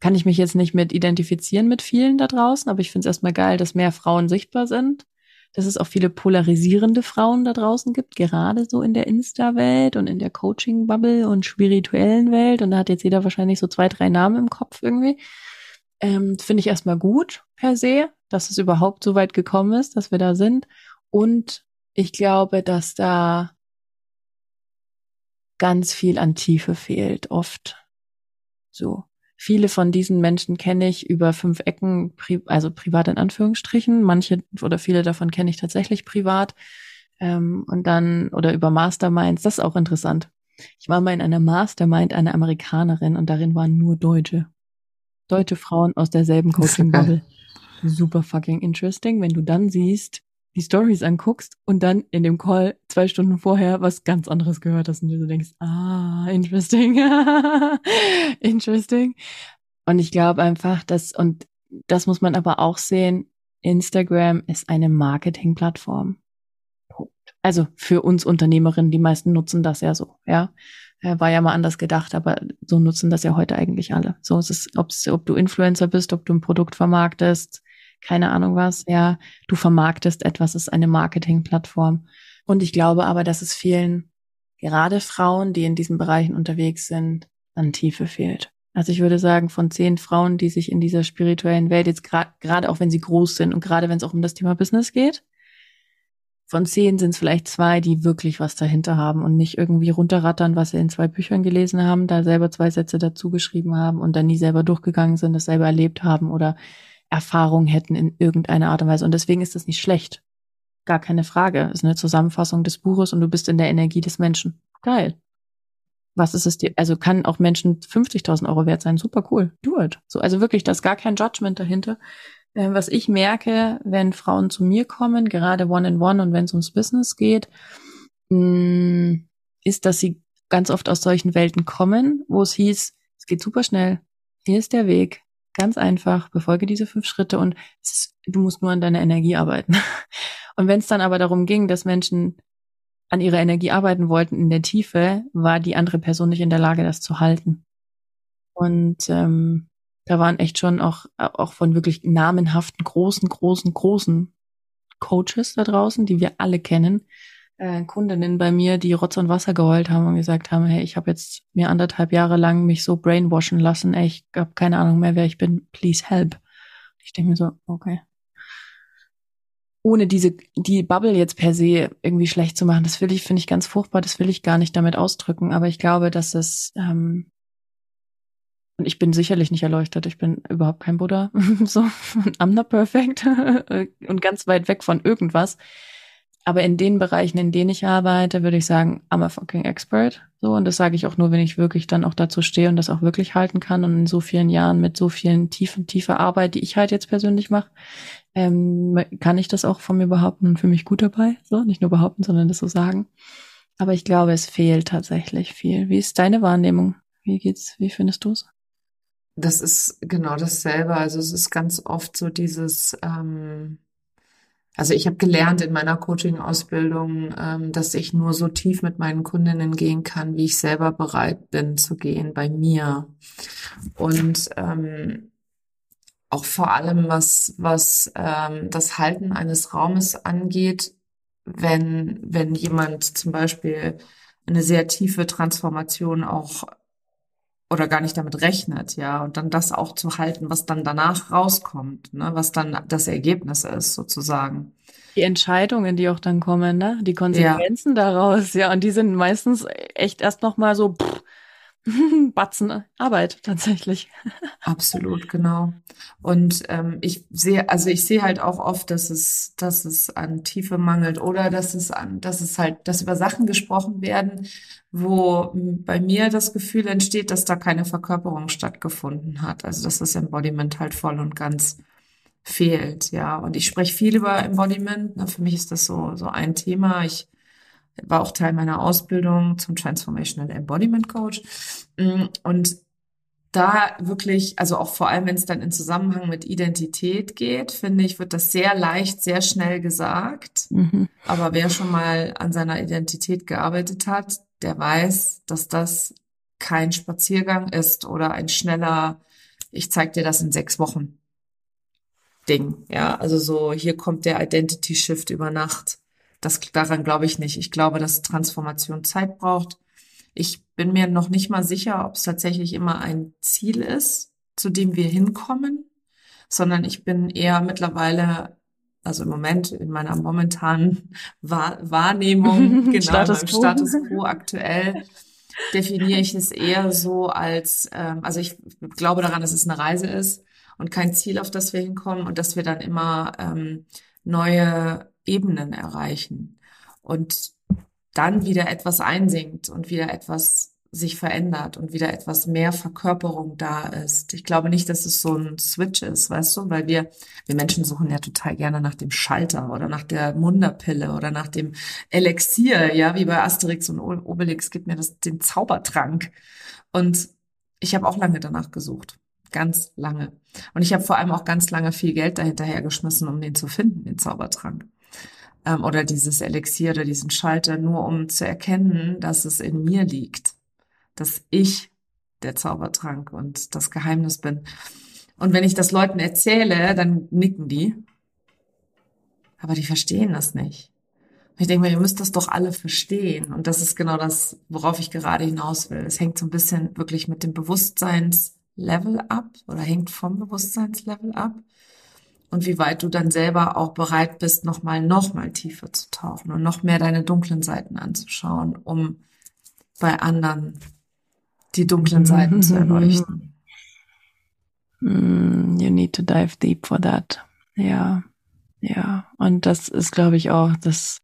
kann ich mich jetzt nicht mit identifizieren mit vielen da draußen, aber ich finde es erstmal geil, dass mehr Frauen sichtbar sind, dass es auch viele polarisierende Frauen da draußen gibt, gerade so in der Insta-Welt und in der Coaching-Bubble und spirituellen Welt. Und da hat jetzt jeder wahrscheinlich so zwei, drei Namen im Kopf irgendwie. Ähm, finde ich erstmal gut per se, dass es überhaupt so weit gekommen ist, dass wir da sind. Und ich glaube, dass da ganz viel an Tiefe fehlt, oft. So. Viele von diesen Menschen kenne ich über fünf Ecken, also privat in Anführungsstrichen. Manche oder viele davon kenne ich tatsächlich privat. Ähm, und dann, oder über Masterminds, das ist auch interessant. Ich war mal in einer Mastermind einer Amerikanerin und darin waren nur Deutsche. Deutsche Frauen aus derselben Coaching-Bubble. Super fucking interesting, wenn du dann siehst, die Stories anguckst und dann in dem Call zwei Stunden vorher was ganz anderes gehört hast und du denkst, ah, interesting, interesting. Und ich glaube einfach, dass, und das muss man aber auch sehen, Instagram ist eine Marketingplattform. Also für uns Unternehmerinnen, die meisten nutzen das ja so, ja. War ja mal anders gedacht, aber so nutzen das ja heute eigentlich alle. So ist es, ob du Influencer bist, ob du ein Produkt vermarktest, keine Ahnung was. Ja, du vermarktest etwas, ist eine Marketingplattform. Und ich glaube aber, dass es vielen, gerade Frauen, die in diesen Bereichen unterwegs sind, an Tiefe fehlt. Also ich würde sagen, von zehn Frauen, die sich in dieser spirituellen Welt jetzt gerade, gerade auch wenn sie groß sind und gerade wenn es auch um das Thema Business geht, von zehn sind es vielleicht zwei, die wirklich was dahinter haben und nicht irgendwie runterrattern, was sie in zwei Büchern gelesen haben, da selber zwei Sätze dazu geschrieben haben und dann nie selber durchgegangen sind, das selber erlebt haben oder Erfahrung hätten in irgendeiner Art und Weise. Und deswegen ist das nicht schlecht. Gar keine Frage. Es ist eine Zusammenfassung des Buches und du bist in der Energie des Menschen. Geil. Was ist es dir? Also kann auch Menschen 50.000 Euro wert sein. Super cool. Do it. So, also wirklich, da ist gar kein Judgment dahinter. Ähm, was ich merke, wenn Frauen zu mir kommen, gerade one in one und wenn es ums Business geht, mm, ist, dass sie ganz oft aus solchen Welten kommen, wo es hieß, es geht super schnell, hier ist der Weg, ganz einfach, befolge diese fünf Schritte und ist, du musst nur an deiner Energie arbeiten. Und wenn es dann aber darum ging, dass Menschen an ihrer Energie arbeiten wollten in der Tiefe, war die andere Person nicht in der Lage, das zu halten. Und ähm, da waren echt schon auch, auch von wirklich namenhaften, großen, großen, großen Coaches da draußen, die wir alle kennen, äh, Kundinnen bei mir, die Rotz und Wasser geheult haben und gesagt haben, hey, ich habe jetzt mir anderthalb Jahre lang mich so brainwashen lassen, ey, ich habe keine Ahnung mehr, wer ich bin, please help. Ich denke mir so, okay. Ohne diese, die Bubble jetzt per se irgendwie schlecht zu machen, das will ich, finde ich ganz furchtbar, das will ich gar nicht damit ausdrücken, aber ich glaube, dass es, ähm, und ich bin sicherlich nicht erleuchtet, ich bin überhaupt kein Buddha, so, I'm not perfect und ganz weit weg von irgendwas. Aber in den Bereichen, in denen ich arbeite, würde ich sagen, I'm a fucking expert. So, und das sage ich auch nur, wenn ich wirklich dann auch dazu stehe und das auch wirklich halten kann. Und in so vielen Jahren mit so vielen tiefen, tiefer Arbeit, die ich halt jetzt persönlich mache, ähm, kann ich das auch von mir behaupten und für mich gut dabei. So, nicht nur behaupten, sondern das so sagen. Aber ich glaube, es fehlt tatsächlich viel. Wie ist deine Wahrnehmung? Wie geht's? Wie findest du es? Das ist genau dasselbe. Also es ist ganz oft so dieses, ähm, also ich habe gelernt in meiner Coaching-Ausbildung, ähm, dass ich nur so tief mit meinen Kundinnen gehen kann, wie ich selber bereit bin zu gehen bei mir. Und ähm, auch vor allem was was ähm, das Halten eines Raumes angeht, wenn wenn jemand zum Beispiel eine sehr tiefe Transformation auch oder gar nicht damit rechnet, ja, und dann das auch zu halten, was dann danach rauskommt, ne, was dann das Ergebnis ist, sozusagen. Die Entscheidungen, die auch dann kommen, ne, die Konsequenzen ja. daraus, ja, und die sind meistens echt erst noch mal so pff, Batzen Arbeit tatsächlich. Absolut, genau. Und ähm, ich sehe, also ich sehe halt auch oft, dass es, dass es an Tiefe mangelt oder dass es an, dass es halt, dass über Sachen gesprochen werden, wo bei mir das Gefühl entsteht, dass da keine Verkörperung stattgefunden hat. Also dass das Embodiment halt voll und ganz fehlt, ja. Und ich spreche viel über Embodiment. Na, für mich ist das so so ein Thema. Ich war auch Teil meiner Ausbildung zum Transformational Embodiment Coach. Mm, und da wirklich, also auch vor allem, wenn es dann in Zusammenhang mit Identität geht, finde ich, wird das sehr leicht, sehr schnell gesagt. Mhm. Aber wer schon mal an seiner Identität gearbeitet hat, der weiß, dass das kein Spaziergang ist oder ein schneller, ich zeig dir das in sechs Wochen Ding. Ja, also so, hier kommt der Identity Shift über Nacht. Das, daran glaube ich nicht. Ich glaube, dass Transformation Zeit braucht. Ich bin mir noch nicht mal sicher, ob es tatsächlich immer ein Ziel ist, zu dem wir hinkommen, sondern ich bin eher mittlerweile, also im Moment, in meiner momentanen Wahr Wahrnehmung, genau, Status beim Status quo aktuell, definiere ich es eher so als, ähm, also ich glaube daran, dass es eine Reise ist und kein Ziel, auf das wir hinkommen und dass wir dann immer ähm, neue Ebenen erreichen und dann wieder etwas einsinkt und wieder etwas sich verändert und wieder etwas mehr Verkörperung da ist. Ich glaube nicht, dass es so ein Switch ist, weißt du, weil wir, wir Menschen suchen ja total gerne nach dem Schalter oder nach der Munderpille oder nach dem Elixier, ja, wie bei Asterix und Obelix gibt mir das den Zaubertrank. Und ich habe auch lange danach gesucht. Ganz lange. Und ich habe vor allem auch ganz lange viel Geld dahinterher geschmissen, um den zu finden, den Zaubertrank ähm, oder dieses Elixier oder diesen Schalter, nur um zu erkennen, dass es in mir liegt, dass ich der Zaubertrank und das Geheimnis bin. Und wenn ich das Leuten erzähle, dann nicken die. Aber die verstehen das nicht. ich denke mal, ihr müsst das doch alle verstehen. Und das ist genau das, worauf ich gerade hinaus will. Es hängt so ein bisschen wirklich mit dem Bewusstseinslevel ab oder hängt vom Bewusstseinslevel ab und wie weit du dann selber auch bereit bist, nochmal, nochmal tiefer zu tauchen und noch mehr deine dunklen Seiten anzuschauen, um bei anderen die dunklen Seiten zu erleuchten. Mm, you need to dive deep for that. Ja, ja. Und das ist, glaube ich, auch, dass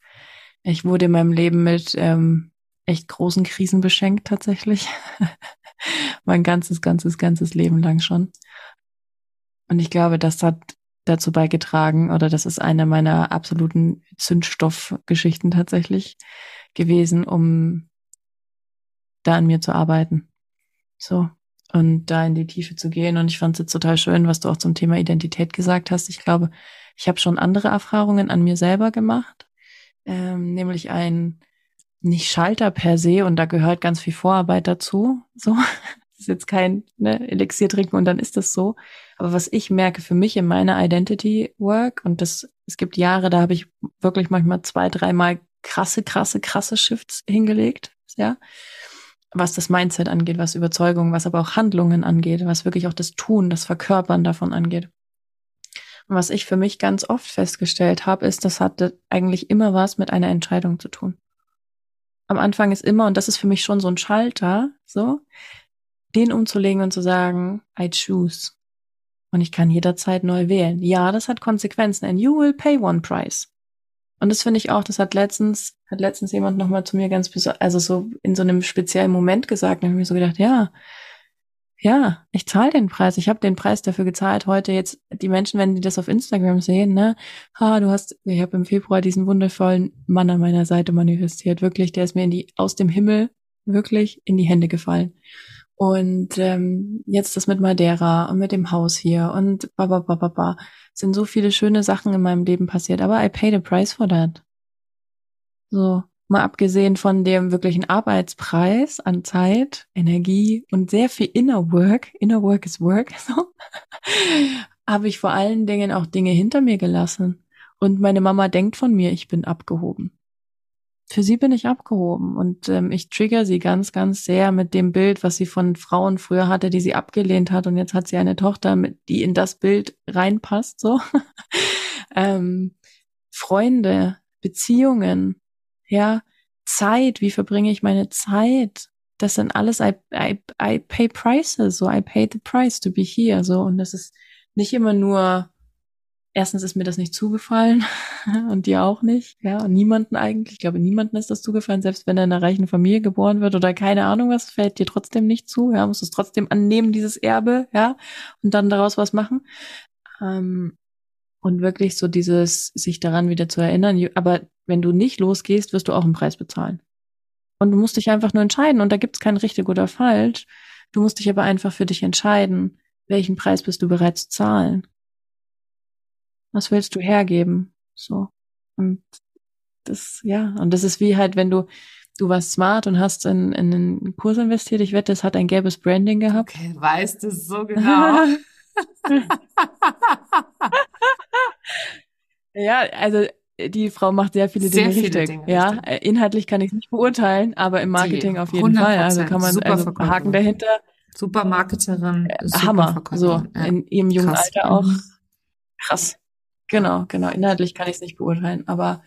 ich wurde in meinem Leben mit ähm, echt großen Krisen beschenkt, tatsächlich. mein ganzes, ganzes, ganzes Leben lang schon. Und ich glaube, das hat dazu beigetragen oder das ist eine meiner absoluten Zündstoffgeschichten tatsächlich gewesen, um da an mir zu arbeiten. So. Und da in die Tiefe zu gehen. Und ich fand es jetzt total schön, was du auch zum Thema Identität gesagt hast. Ich glaube, ich habe schon andere Erfahrungen an mir selber gemacht. Ähm, nämlich ein nicht Schalter per se und da gehört ganz viel Vorarbeit dazu. So. Das ist jetzt kein ne, Elixier trinken und dann ist das so. Aber was ich merke für mich in meiner Identity Work und das, es gibt Jahre, da habe ich wirklich manchmal zwei, dreimal krasse, krasse, krasse Shifts hingelegt, ja. Was das Mindset angeht, was Überzeugung, was aber auch Handlungen angeht, was wirklich auch das Tun, das Verkörpern davon angeht. Und was ich für mich ganz oft festgestellt habe, ist, das hatte eigentlich immer was mit einer Entscheidung zu tun am Anfang ist immer, und das ist für mich schon so ein Schalter, so, den umzulegen und zu sagen, I choose. Und ich kann jederzeit neu wählen. Ja, das hat Konsequenzen. And you will pay one price. Und das finde ich auch, das hat letztens, hat letztens jemand nochmal zu mir ganz, also so in so einem speziellen Moment gesagt, und ich mir so gedacht, ja, ja, ich zahle den Preis. Ich habe den Preis dafür gezahlt. Heute jetzt die Menschen, wenn die das auf Instagram sehen, ne, ha, du hast, ich habe im Februar diesen wundervollen Mann an meiner Seite manifestiert. Wirklich, der ist mir in die aus dem Himmel wirklich in die Hände gefallen. Und ähm, jetzt das mit Madeira und mit dem Haus hier und ba ba ba ba ba sind so viele schöne Sachen in meinem Leben passiert. Aber I paid a price for that. So Mal abgesehen von dem wirklichen Arbeitspreis an Zeit, Energie und sehr viel Inner Work, Inner Work is Work, so, habe ich vor allen Dingen auch Dinge hinter mir gelassen. Und meine Mama denkt von mir, ich bin abgehoben. Für sie bin ich abgehoben und ähm, ich trigger sie ganz, ganz sehr mit dem Bild, was sie von Frauen früher hatte, die sie abgelehnt hat und jetzt hat sie eine Tochter, mit, die in das Bild reinpasst. So ähm, Freunde, Beziehungen, ja, Zeit, wie verbringe ich meine Zeit? Das sind alles, I, I, I pay prices, so I pay the price to be here, so. Und das ist nicht immer nur, erstens ist mir das nicht zugefallen und dir auch nicht, ja, und niemanden eigentlich, ich glaube, niemanden ist das zugefallen, selbst wenn er in einer reichen Familie geboren wird oder keine Ahnung was, fällt dir trotzdem nicht zu, ja, musst es trotzdem annehmen, dieses Erbe, ja, und dann daraus was machen. Ähm, und wirklich so dieses, sich daran wieder zu erinnern. Aber wenn du nicht losgehst, wirst du auch einen Preis bezahlen. Und du musst dich einfach nur entscheiden. Und da gibt's kein richtig oder falsch. Du musst dich aber einfach für dich entscheiden, welchen Preis bist du bereit zu zahlen. Was willst du hergeben? So. Und das, ja, und das ist wie halt, wenn du, du warst smart und hast in, in einen Kurs investiert. Ich wette, es hat ein gelbes Branding gehabt. Okay, weißt du so genau. ja, also die Frau macht sehr viele sehr Dinge viele richtig. Dinge ja, richtig. Äh, inhaltlich kann ich es nicht beurteilen, aber im Marketing die, auf jeden Fall. Also kann man also Haken dahinter. Super Marketerin, äh, super Hammer. So ja. in ihrem jungen Krass. Alter auch. Krass. Genau, genau. Inhaltlich kann ich es nicht beurteilen, aber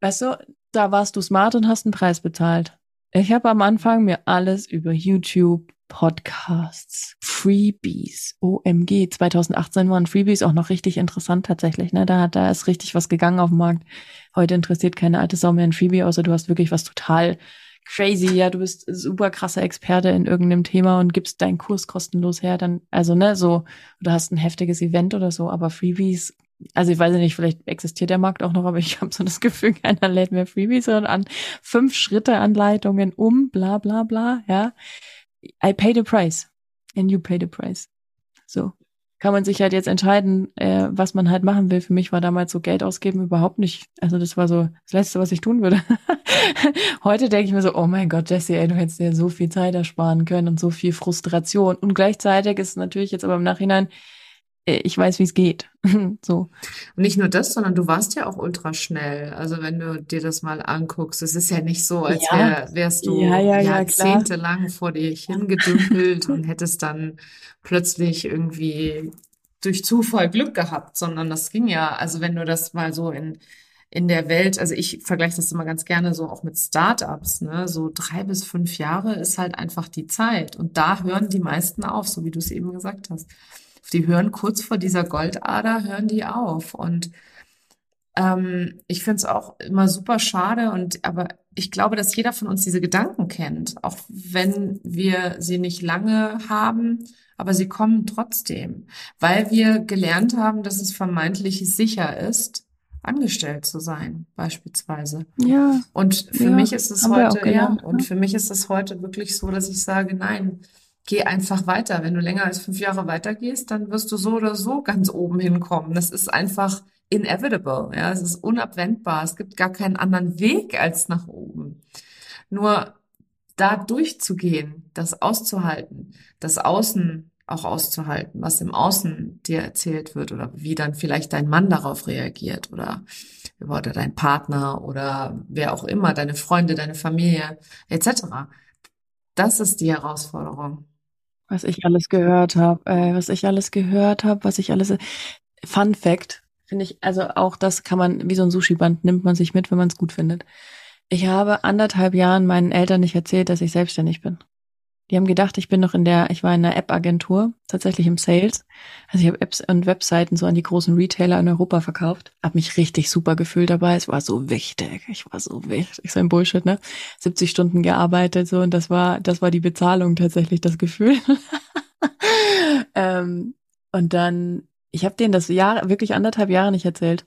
weißt du, da warst du smart und hast einen Preis bezahlt. Ich habe am Anfang mir alles über YouTube, Podcasts, Freebies, OMG, 2018 waren Freebies auch noch richtig interessant tatsächlich, ne? Da hat, da ist richtig was gegangen auf dem Markt. Heute interessiert keine alte Sau mehr ein Freebie, außer du hast wirklich was total crazy, ja, du bist super krasser Experte in irgendeinem Thema und gibst deinen Kurs kostenlos her, dann, also, ne, so, du hast ein heftiges Event oder so, aber Freebies, also ich weiß nicht, vielleicht existiert der Markt auch noch, aber ich habe so das Gefühl, keiner lädt mehr Freebies, sondern an fünf Schritte Anleitungen um, bla bla bla, ja. I pay the price and you pay the price. So kann man sich halt jetzt entscheiden, äh, was man halt machen will. Für mich war damals so Geld ausgeben überhaupt nicht. Also das war so das Letzte, was ich tun würde. Heute denke ich mir so, oh mein Gott, Jesse, ey, du hättest dir so viel Zeit ersparen können und so viel Frustration. Und gleichzeitig ist es natürlich jetzt aber im Nachhinein, ich weiß, wie es geht. so. Und nicht nur das, sondern du warst ja auch ultra schnell. Also wenn du dir das mal anguckst, es ist ja nicht so, als ja. wär, wärst du ja, ja, jahrzehntelang vor dir hingedümpelt und hättest dann plötzlich irgendwie durch Zufall Glück gehabt, sondern das ging ja, also wenn du das mal so in in der Welt, also ich vergleiche das immer ganz gerne so auch mit Startups, ne? So drei bis fünf Jahre ist halt einfach die Zeit. Und da hören die meisten auf, so wie du es eben gesagt hast die hören kurz vor dieser Goldader, hören die auf. Und ähm, ich finde es auch immer super schade und aber ich glaube, dass jeder von uns diese Gedanken kennt, auch wenn wir sie nicht lange haben, aber sie kommen trotzdem, weil wir gelernt haben, dass es vermeintlich sicher ist, angestellt zu sein, beispielsweise. Ja. Und für Ja, mich ist es heute, ja, und ne? für mich ist es heute wirklich so, dass ich sage, nein, geh einfach weiter. Wenn du länger als fünf Jahre weitergehst, dann wirst du so oder so ganz oben hinkommen. Das ist einfach inevitable, ja, es ist unabwendbar. Es gibt gar keinen anderen Weg als nach oben. Nur da durchzugehen, das auszuhalten, das Außen auch auszuhalten, was im Außen dir erzählt wird oder wie dann vielleicht dein Mann darauf reagiert oder, oder dein Partner oder wer auch immer, deine Freunde, deine Familie etc. Das ist die Herausforderung. Was ich alles gehört habe, äh, was ich alles gehört habe, was ich alles. Fun Fact, finde ich, also auch das kann man, wie so ein Sushi-Band, nimmt man sich mit, wenn man es gut findet. Ich habe anderthalb Jahren meinen Eltern nicht erzählt, dass ich selbstständig bin. Die haben gedacht, ich bin noch in der, ich war in einer App-Agentur, tatsächlich im Sales. Also ich habe Apps und Webseiten so an die großen Retailer in Europa verkauft. Hab mich richtig super gefühlt dabei. Es war so wichtig. Ich war so wichtig. So ein Bullshit, ne? 70 Stunden gearbeitet so und das war, das war die Bezahlung tatsächlich, das Gefühl. ähm, und dann, ich habe denen das Jahr, wirklich anderthalb Jahre nicht erzählt.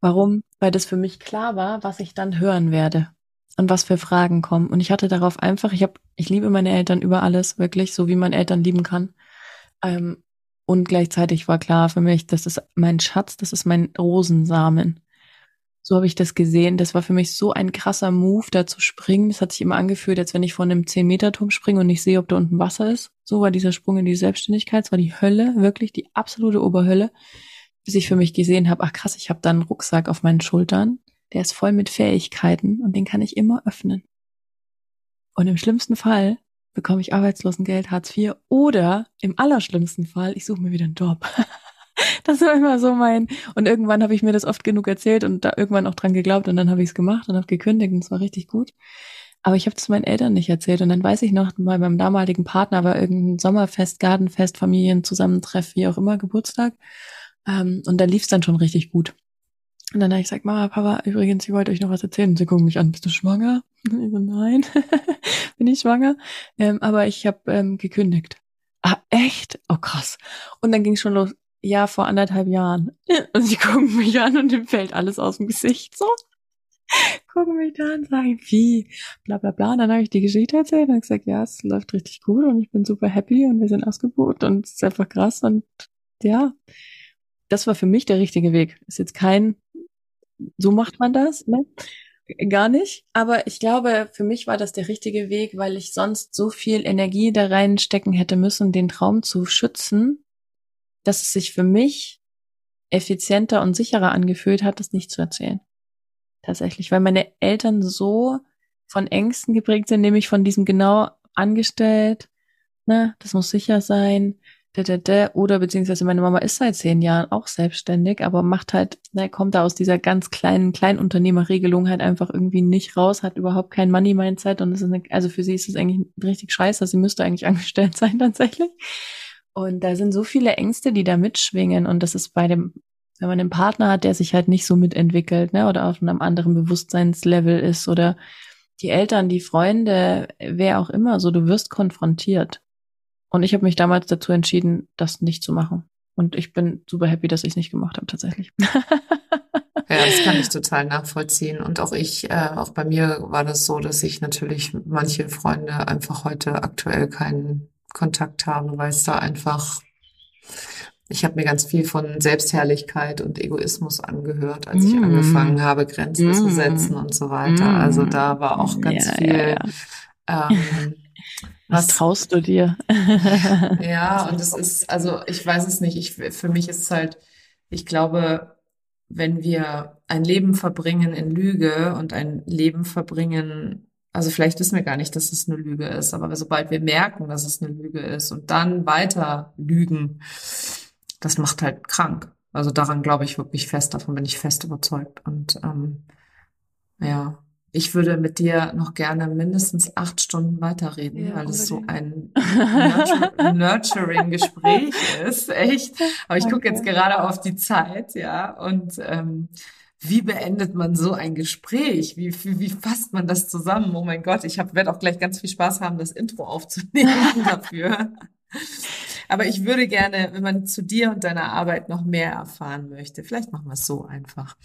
Warum? Weil das für mich klar war, was ich dann hören werde und was für Fragen kommen. Und ich hatte darauf einfach, ich habe, ich liebe meine Eltern über alles, wirklich, so wie man Eltern lieben kann. Ähm, und gleichzeitig war klar für mich, das ist mein Schatz, das ist mein Rosensamen. So habe ich das gesehen. Das war für mich so ein krasser Move, da zu springen. Das hat sich immer angefühlt, als wenn ich von einem 10-Meter-Turm springe und nicht sehe, ob da unten Wasser ist. So war dieser Sprung in die Selbstständigkeit. Es war die Hölle, wirklich die absolute Oberhölle. Bis ich für mich gesehen habe, ach krass, ich habe da einen Rucksack auf meinen Schultern. Der ist voll mit Fähigkeiten und den kann ich immer öffnen. Und im schlimmsten Fall bekomme ich Arbeitslosengeld, Hartz IV oder im allerschlimmsten Fall, ich suche mir wieder einen Job. Das war immer so mein. Und irgendwann habe ich mir das oft genug erzählt und da irgendwann auch dran geglaubt und dann habe ich es gemacht und habe gekündigt und es war richtig gut. Aber ich habe es meinen Eltern nicht erzählt und dann weiß ich noch, bei meinem damaligen Partner war irgendein Sommerfest, Gartenfest, Familienzusammentreff, wie auch immer, Geburtstag. Ähm, und da lief es dann schon richtig gut. Und dann habe ich gesagt, Mama, Papa, übrigens, ich wollte euch noch was erzählen. Und sie gucken mich an, bist du schwanger? Und ich so, nein, bin ich schwanger? Ähm, aber ich habe ähm, gekündigt. Ah, echt? Oh, krass. Und dann ging schon los, ja, vor anderthalb Jahren. Und sie gucken mich an und dem fällt alles aus dem Gesicht so. Gucken mich da an, sagen, wie, bla bla bla. Und dann habe ich die Geschichte erzählt und gesagt, ja, es läuft richtig gut und ich bin super happy und wir sind ausgebucht und es ist einfach krass. Und ja, das war für mich der richtige Weg. Ist jetzt kein, so macht man das, ne? Gar nicht. Aber ich glaube, für mich war das der richtige Weg, weil ich sonst so viel Energie da reinstecken hätte müssen, den Traum zu schützen, dass es sich für mich effizienter und sicherer angefühlt hat, das nicht zu erzählen. Tatsächlich, weil meine Eltern so von Ängsten geprägt sind, nämlich von diesem genau angestellt, ne, das muss sicher sein, oder beziehungsweise meine Mama ist seit zehn Jahren auch selbstständig, aber macht halt, ne, kommt da aus dieser ganz kleinen Kleinunternehmerregelung halt einfach irgendwie nicht raus, hat überhaupt kein Money-Mindset und es ist eine, also für sie ist es eigentlich richtig scheiße, sie müsste eigentlich angestellt sein tatsächlich. Und da sind so viele Ängste, die da mitschwingen und das ist bei dem, wenn man einen Partner hat, der sich halt nicht so mitentwickelt, ne, oder auf einem anderen Bewusstseinslevel ist oder die Eltern, die Freunde, wer auch immer, so du wirst konfrontiert. Und ich habe mich damals dazu entschieden, das nicht zu machen. Und ich bin super happy, dass ich es nicht gemacht habe, tatsächlich. Ja, das kann ich total nachvollziehen. Und auch ich, äh, auch bei mir war das so, dass ich natürlich manche Freunde einfach heute aktuell keinen Kontakt habe, weil es da einfach, ich habe mir ganz viel von Selbstherrlichkeit und Egoismus angehört, als ich Mm. angefangen habe, Grenzen zu Mm. setzen und so weiter. Mm. Also da war auch ganz Ja, viel, ja, ja. Ähm, Was traust du dir? Ja, und es ist, also ich weiß es nicht. Ich, für mich ist es halt, ich glaube, wenn wir ein Leben verbringen in Lüge und ein Leben verbringen, also vielleicht wissen wir gar nicht, dass es eine Lüge ist, aber sobald wir merken, dass es eine Lüge ist und dann weiter lügen, das macht halt krank. Also daran glaube ich wirklich fest, davon bin ich fest überzeugt. Und ähm, ja, ich würde mit dir noch gerne mindestens acht Stunden weiterreden, Ja, weil es so ein nurtur nurturing Gespräch ist, echt. Aber ich gucke jetzt gerade auf die Zeit, ja, und ähm, wie beendet man so ein Gespräch? Wie, wie, wie fasst man das zusammen? Oh mein Gott, ich werde auch gleich ganz viel Spaß haben, das Intro aufzunehmen dafür. Aber ich würde gerne, wenn man zu dir und deiner Arbeit noch mehr erfahren möchte, vielleicht machen wir es so einfach.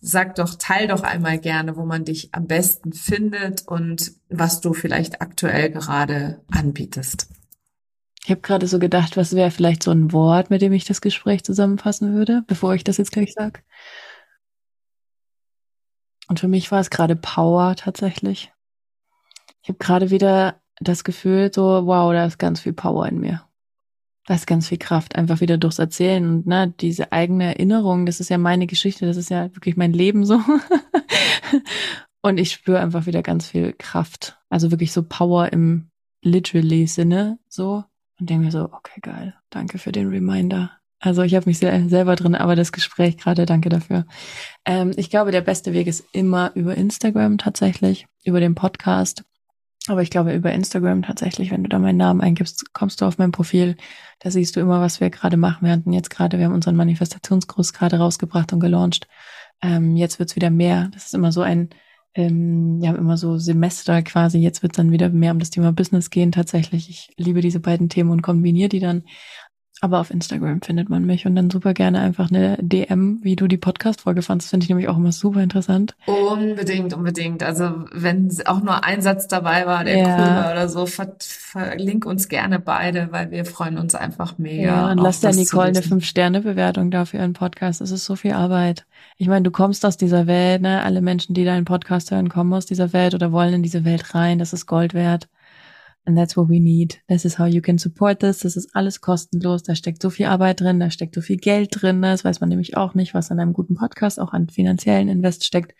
Sag doch, teil doch einmal gerne, wo man dich am besten findet und was du vielleicht aktuell gerade anbietest. Ich habe gerade so gedacht, was wäre vielleicht so ein Wort, mit dem ich das Gespräch zusammenfassen würde, bevor ich das jetzt gleich sage. Und für mich war es gerade Power tatsächlich. Ich habe gerade wieder das Gefühl, so, wow, da ist ganz viel Power in mir. Ist ganz viel Kraft, einfach wieder durchs Erzählen und ne, diese eigene Erinnerung, das ist ja meine Geschichte, das ist ja wirklich mein Leben so. und ich spüre einfach wieder ganz viel Kraft. Also wirklich so Power im literally Sinne so. Und denke mir so, okay, geil, danke für den Reminder. Also ich habe mich sehr, selber drin, aber das Gespräch gerade, danke dafür. Ähm, ich glaube, der beste Weg ist immer über Instagram tatsächlich, über den Podcast. Aber ich glaube, über Instagram tatsächlich, wenn du da meinen Namen eingibst, kommst du auf mein Profil. Da siehst du immer, was wir gerade machen. Wir hatten jetzt gerade, wir haben unseren Manifestationskurs gerade rausgebracht und gelauncht. Ähm, jetzt wird's wieder mehr. Das ist immer so ein, ähm, ja, immer so Semester quasi. Jetzt wird dann wieder mehr um das Thema Business gehen tatsächlich. Ich liebe diese beiden Themen und kombiniere die dann. Aber auf Instagram findet man mich und dann super gerne einfach eine DM, wie du die Podcast-Folge fandst, finde ich nämlich auch immer super interessant. Unbedingt, unbedingt. Also wenn auch nur ein Satz dabei war, der ja. cool war oder so, ver verlink uns gerne beide, weil wir freuen uns einfach mega. Ja, und lass der Nicole eine Fünf-Sterne-Bewertung da für ihren Podcast. Es ist so viel Arbeit. Ich meine, du kommst aus dieser Welt, ne? Alle Menschen, die deinen Podcast hören, kommen aus dieser Welt oder wollen in diese Welt rein. Das ist Gold wert. And that's what we need. This is how you can support this. Das ist alles kostenlos. Da steckt so viel Arbeit drin, da steckt so viel Geld drin. Das weiß man nämlich auch nicht, was an einem guten Podcast auch an finanziellen Invest steckt.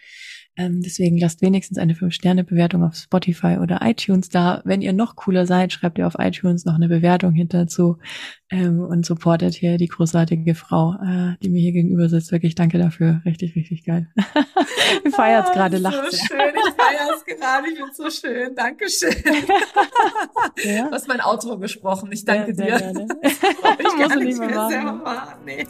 Ähm, deswegen lasst wenigstens eine 5-Sterne-Bewertung auf Spotify oder iTunes da. Wenn ihr noch cooler seid, schreibt ihr auf iTunes noch eine Bewertung hinterzu ähm, und supportet hier die großartige Frau, äh, die mir hier gegenüber sitzt. Wirklich danke dafür. Richtig, richtig geil. ich feiert's ah, gerade, lacht. So schön, ich feier's gerade. Ich bin so schön. Dankeschön. ja? Du hast mein Outro gesprochen. Ich danke sehr, dir. Sehr ich gar nicht mehr machen. Machen. Nee.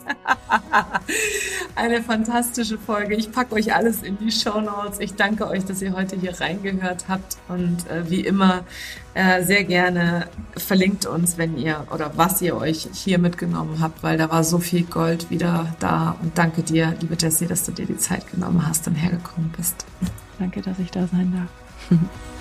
Eine fantastische Folge. Ich packe euch alles in die Show Notes. Notes. Ich danke euch, dass ihr heute hier reingehört habt und äh, wie immer äh, sehr gerne verlinkt uns, wenn ihr oder was ihr euch hier mitgenommen habt, weil da war so viel Gold wieder da. Und danke dir, liebe Jessie, dass du dir die Zeit genommen hast und hergekommen bist. Danke, dass ich da sein darf.